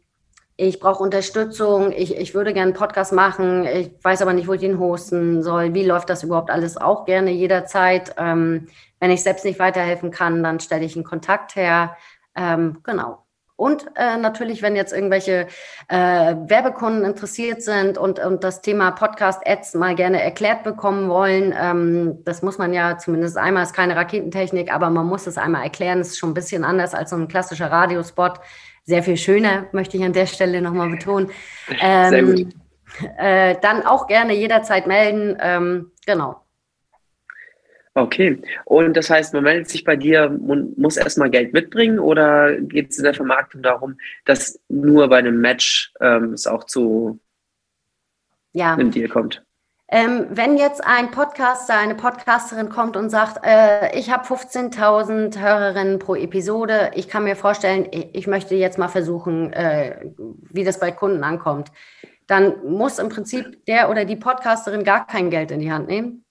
ich brauche Unterstützung, ich, ich würde gerne einen Podcast machen, ich weiß aber nicht, wo ich ihn hosten soll, wie läuft das überhaupt alles, auch gerne jederzeit. Ähm, wenn ich selbst nicht weiterhelfen kann, dann stelle ich einen Kontakt her. Ähm, genau. Und äh, natürlich, wenn jetzt irgendwelche äh, Werbekunden interessiert sind und, und das Thema Podcast-Ads mal gerne erklärt bekommen wollen, ähm, das muss man ja zumindest einmal, ist keine Raketentechnik, aber man muss es einmal erklären, ist schon ein bisschen anders als so ein klassischer Radiospot sehr viel schöner, möchte ich an der Stelle nochmal betonen. Ähm, sehr gut. Äh, dann auch gerne jederzeit melden. Ähm, genau. Okay, und das heißt, man meldet sich bei dir und muss erstmal Geld mitbringen oder geht es in der Vermarktung darum, dass nur bei einem Match ähm, es auch zu ja. einem Deal kommt? Ähm, wenn jetzt ein Podcaster, eine Podcasterin kommt und sagt, äh, ich habe 15.000 Hörerinnen pro Episode, ich kann mir vorstellen, ich, ich möchte jetzt mal versuchen, äh, wie das bei Kunden ankommt, dann muss im Prinzip der oder die Podcasterin gar kein Geld in die Hand nehmen.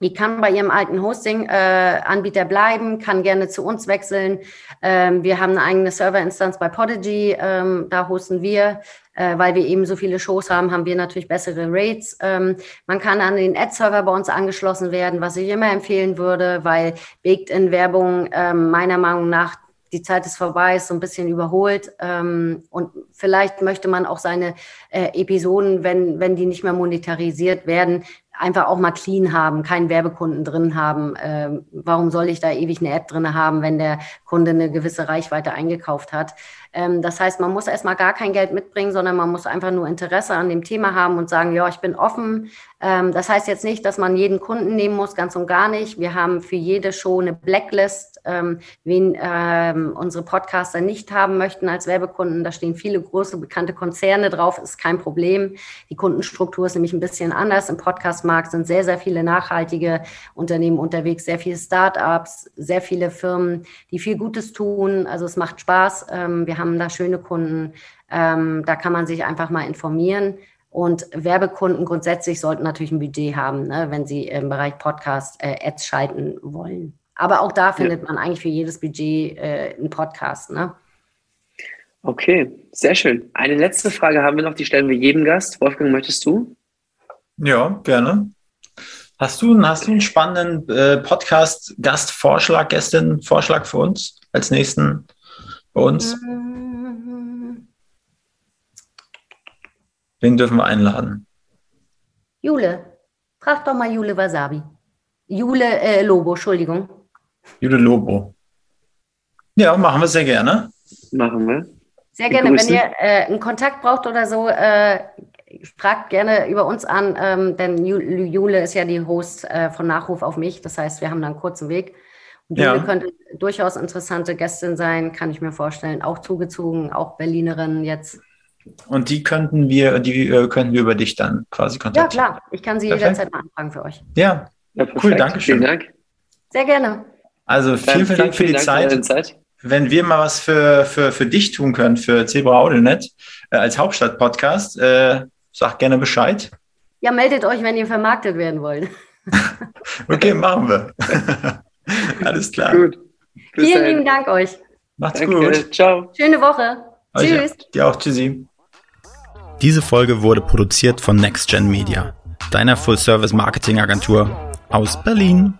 Die kann bei ihrem alten Hosting-Anbieter äh, bleiben, kann gerne zu uns wechseln. Ähm, wir haben eine eigene Serverinstanz bei Podigy, ähm, da hosten wir äh, weil wir eben so viele Shows haben, haben wir natürlich bessere Rates. Ähm, man kann an den Ad-Server bei uns angeschlossen werden, was ich immer empfehlen würde, weil Baked-in-Werbung ähm, meiner Meinung nach die Zeit ist vorbei, ist so ein bisschen überholt. Ähm, und vielleicht möchte man auch seine äh, Episoden, wenn, wenn die nicht mehr monetarisiert werden, einfach auch mal clean haben, keinen Werbekunden drin haben. Ähm, warum soll ich da ewig eine Ad drin haben, wenn der Kunde eine gewisse Reichweite eingekauft hat? Ähm, das heißt, man muss erstmal gar kein Geld mitbringen, sondern man muss einfach nur Interesse an dem Thema haben und sagen, ja, ich bin offen. Ähm, das heißt jetzt nicht, dass man jeden Kunden nehmen muss, ganz und gar nicht. Wir haben für jede Show eine Blacklist, ähm, wen unsere Podcaster nicht haben möchten als Werbekunden. Da stehen viele große bekannte Konzerne drauf, ist kein Problem. Die Kundenstruktur ist nämlich ein bisschen anders. Im Podcastmarkt sind sehr, sehr viele nachhaltige Unternehmen unterwegs, sehr viele Startups, sehr viele Firmen, die viel Gutes tun. Also es macht Spaß. Wir haben haben da schöne Kunden. Ähm, da kann man sich einfach mal informieren. Und Werbekunden grundsätzlich sollten natürlich ein Budget haben, ne, wenn sie im Bereich Podcast äh, Ads schalten wollen. Aber auch da findet ja. man eigentlich für jedes Budget äh, einen Podcast. Ne? Okay, sehr schön. Eine letzte Frage haben wir noch, die stellen wir jedem Gast. Wolfgang, möchtest du? Ja, gerne. Hast du, hast du einen spannenden äh, Podcast-Gastvorschlag, Gästin, Vorschlag für uns als nächsten bei uns? Wen dürfen wir einladen? Jule. Frag doch mal Jule Wasabi. Jule äh, Lobo, Entschuldigung. Jule Lobo. Ja, machen wir sehr gerne. Machen wir. Sehr gerne. Wenn ihr äh, einen Kontakt braucht oder so, äh, fragt gerne über uns an, ähm, denn Jule ist ja die Host äh, von Nachruf auf mich. Das heißt, wir haben da einen kurzen Weg. Und ja. könnte durchaus interessante Gästin sein, kann ich mir vorstellen. Auch zugezogen, auch Berlinerin jetzt. Und die könnten wir, die äh, könnten wir über dich dann quasi kontaktieren. Ja, klar. Ich kann sie Perfekt. jederzeit mal anfragen für euch. Ja, ja cool, danke schön. Vielen Dank. Sehr gerne. Also vielen, vielen Dank für die Dank Zeit. Wenn wir mal was für, für, für dich tun können, für Zebra AudioNet äh, als Hauptstadt-Podcast, äh, sag gerne Bescheid. Ja, meldet euch, wenn ihr vermarktet werden wollt. okay, machen wir. Alles klar. Gut. Bis Vielen lieben Dank euch. Macht's Danke. gut. Ciao. Schöne Woche. Euch Tschüss. Ja. Dir auch. Tschüssi. Diese Folge wurde produziert von NextGen Media, deiner Full-Service-Marketing-Agentur aus Berlin.